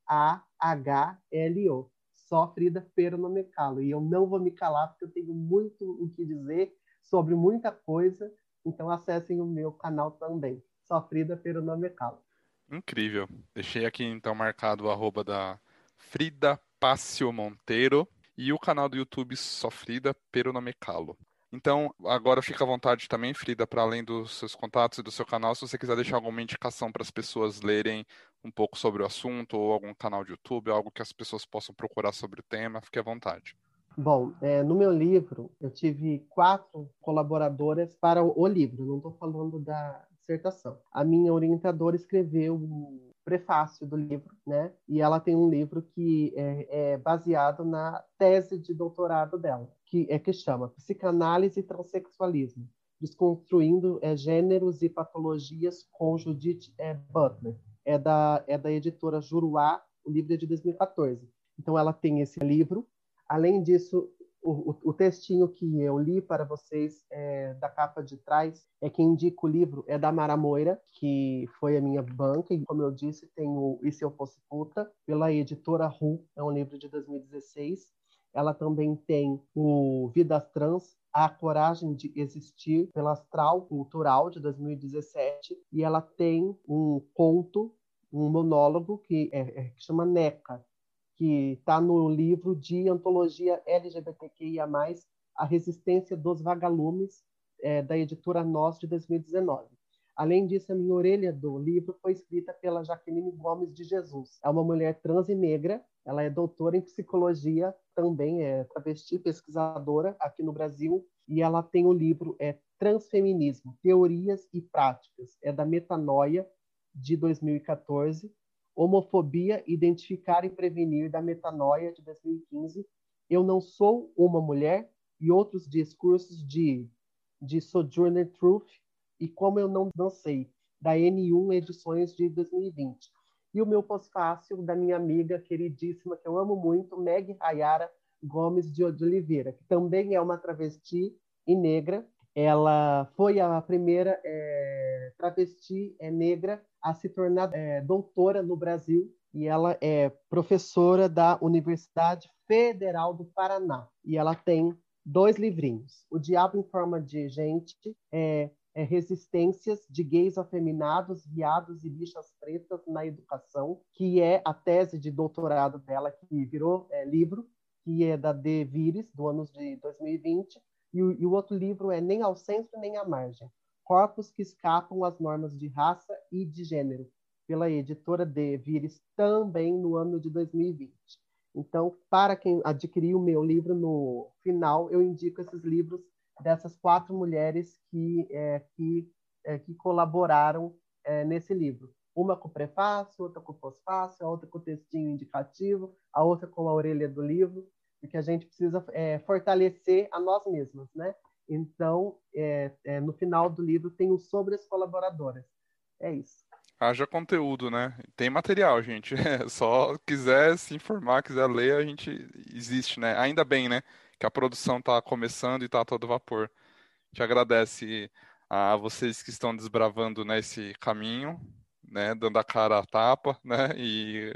Só Frida, pero me calo. E eu não vou me calar, porque eu tenho muito o que dizer sobre muita coisa, então acessem o meu canal também. só Frida pelo nome Calo. Incrível. Deixei aqui então marcado o arroba da Frida Pácio Monteiro e o canal do YouTube Sofrida Calo. Então, agora fica à vontade também, Frida, para além dos seus contatos e do seu canal, se você quiser deixar alguma indicação para as pessoas lerem um pouco sobre o assunto, ou algum canal de YouTube, algo que as pessoas possam procurar sobre o tema, fique à vontade. Bom, é, no meu livro, eu tive quatro colaboradoras para o, livro, não estou falando da dissertação. A minha orientadora escreveu o prefácio do livro, né? E ela tem um livro que é, é baseado na tese de doutorado dela que é que chama Psicanálise e Transsexualismo, desconstruindo é, gêneros e patologias com Judith Butler. É da, é da editora Juruá, o livro é de 2014. Então, ela tem esse livro. Além disso, o, o, textinho que eu li para vocês é, da capa de trás é que indica o livro é da Mara Moira, que foi a minha banca, e como eu disse, tem o E Se Eu Fosse Puta, pela editora Ru, é um livro de 2016. Ela também tem o Vidas Trans, a Coragem de Existir, pela Astral Cultural, de 2017, e ela tem um conto, um monólogo que, é, é, que chama NECA, que está no livro de antologia LGBTQIA+, A Resistência dos Vagalumes, é, da editora Nós, de 2019. Além disso, a minha orelha do livro foi escrita pela Jaqueline Gomes de Jesus. É uma mulher trans e negra ela é doutora em psicologia, também é travesti, pesquisadora aqui no Brasil, e ela tem o livro é Transfeminismo, Teorias e Práticas, é da Metanoia, de 2014, Homofobia, Identificar e Prevenir, da Metanoia, de 2015, Eu Não Sou Uma Mulher, e outros discursos de, de Sojourner Truth, e Como Eu Não Dancei, da N1 Edições de 2020 e o meu pós-fácil da minha amiga queridíssima, que eu amo muito, Meg Rayara Gomes de Oliveira, que também é uma travesti e negra. Ela foi a primeira é, travesti é, negra a se tornar é, doutora no Brasil e ela é professora da Universidade Federal do Paraná. E ela tem dois livrinhos. O Diabo em Forma de Gente é é, resistências de gays afeminados, viados e bichas pretas na educação, que é a tese de doutorado dela, que virou é, livro, que é da De Vires, do ano de 2020, e e o outro livro é Nem ao Centro Nem à Margem, Corpos que Escapam às Normas de Raça e de Gênero, pela editora De Vires, também no ano de 2020. Então, para quem adquirir o meu livro no final, eu indico esses livros dessas quatro mulheres que, é, que, é, que colaboraram é, nesse livro. Uma com prefácio, outra com pós-fácil, a outra com textinho indicativo, a outra com a orelha do livro, porque a gente precisa é, fortalecer a nós mesmos, né? Então, é, é, no final do livro tem o sobre as colaboradoras. É isso. Haja conteúdo, né? Tem material, gente. só quiser se informar, quiser ler, a gente existe, né? Ainda bem, né? que a produção está começando e está a todo vapor. Te agradece a vocês que estão desbravando né, caminho, né, dando a cara à tapa, né, e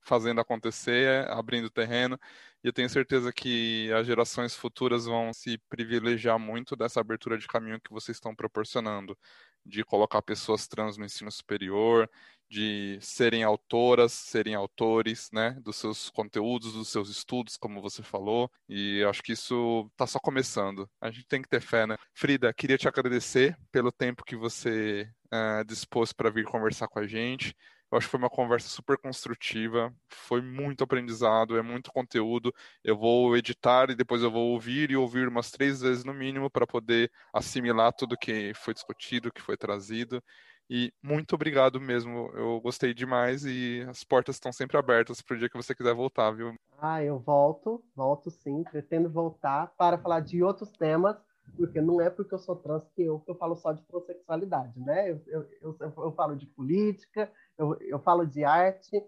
fazendo acontecer, abrindo terreno. E eu tenho certeza que as gerações futuras vão se privilegiar muito dessa abertura de caminho que vocês estão proporcionando, de colocar pessoas trans no ensino superior, de serem autoras, serem autores, né, dos seus conteúdos, dos seus estudos, como você falou, e acho que isso está só começando. A gente tem que ter fé, né? Frida, queria te agradecer pelo tempo que você uh, dispôs para vir conversar com a gente. Eu acho que foi uma conversa super construtiva, foi muito aprendizado, é muito conteúdo. Eu vou editar e depois eu vou ouvir e ouvir umas três vezes no mínimo para poder assimilar tudo que foi discutido, que foi trazido. E muito obrigado mesmo. Eu gostei demais e as portas estão sempre abertas para o dia que você quiser voltar, viu? Ah, eu volto, volto sim, pretendo voltar para falar de outros temas, porque não é porque eu sou trans que eu, que eu falo só de transexualidade, né? Eu, eu, eu, eu falo de política, eu, eu falo de arte,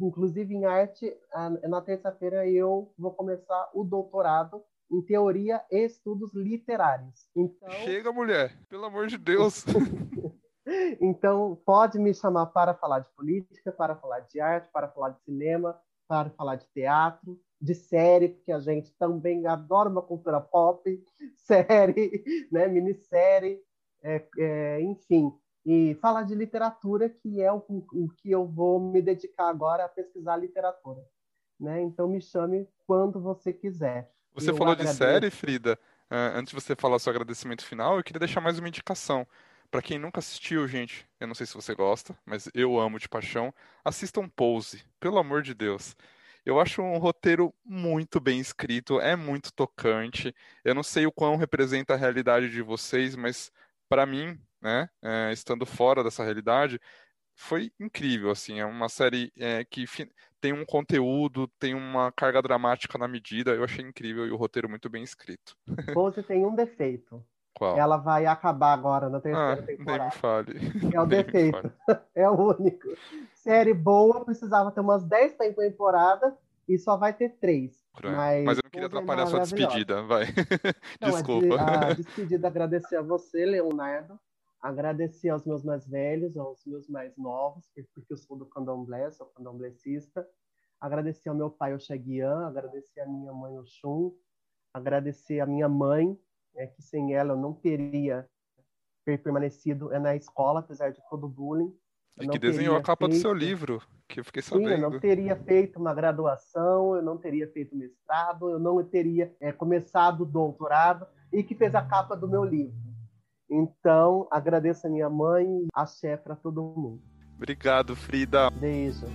inclusive em arte, na terça-feira eu vou começar o doutorado em teoria e estudos literários. Então... Chega, mulher, pelo amor de Deus. Então, pode me chamar para falar de política, para falar de arte, para falar de cinema, para falar de teatro, de série, porque a gente também adora uma cultura pop, série, né, minissérie, é, é, enfim. e falar de literatura, que é o, o que eu vou me dedicar agora a pesquisar literatura. Né? Então me chame quando você quiser. Você eu falou agradeço. de série, Frida. Uh, antes de você falar seu agradecimento final, eu queria deixar mais uma indicação. Para quem nunca assistiu, gente, eu não sei se você gosta, mas eu amo de paixão, assistam Pose, pelo amor de Deus. Eu acho um roteiro muito bem escrito, é muito tocante. Eu não sei o quão representa a realidade de vocês, mas para mim, né, é, estando fora dessa realidade, foi incrível, assim, é uma série é, que tem um conteúdo, tem uma carga dramática na medida, eu achei incrível e o roteiro muito bem escrito. Pose tem um defeito, qual? Ela vai acabar agora na terceira ah, temporada. Nem me fale. É o defeito. é o único. Série boa, precisava ter umas 10 temporadas e só vai ter 3. Mas, mas eu não queria atrapalhar a sua despedida, vai. Não, Desculpa. A, a despedida agradecer a você, Leonardo. Agradecer aos meus mais velhos, aos meus mais novos, porque eu sou do candomblé, sou candomblecista. Agradecer ao meu pai, o Xaguian. Agradecer a minha mãe, o Xum. Agradecer a minha mãe, é que sem ela eu não teria permanecido é na escola, apesar de todo o bullying. E que desenhou a capa feito... do seu livro, que eu fiquei sabendo. Sim, eu não teria feito uma graduação, eu não teria feito mestrado, eu não teria é, começado o doutorado e que fez a capa do meu livro. Então, agradeço a minha mãe, a axé para todo mundo. Obrigado, Frida. Beijo.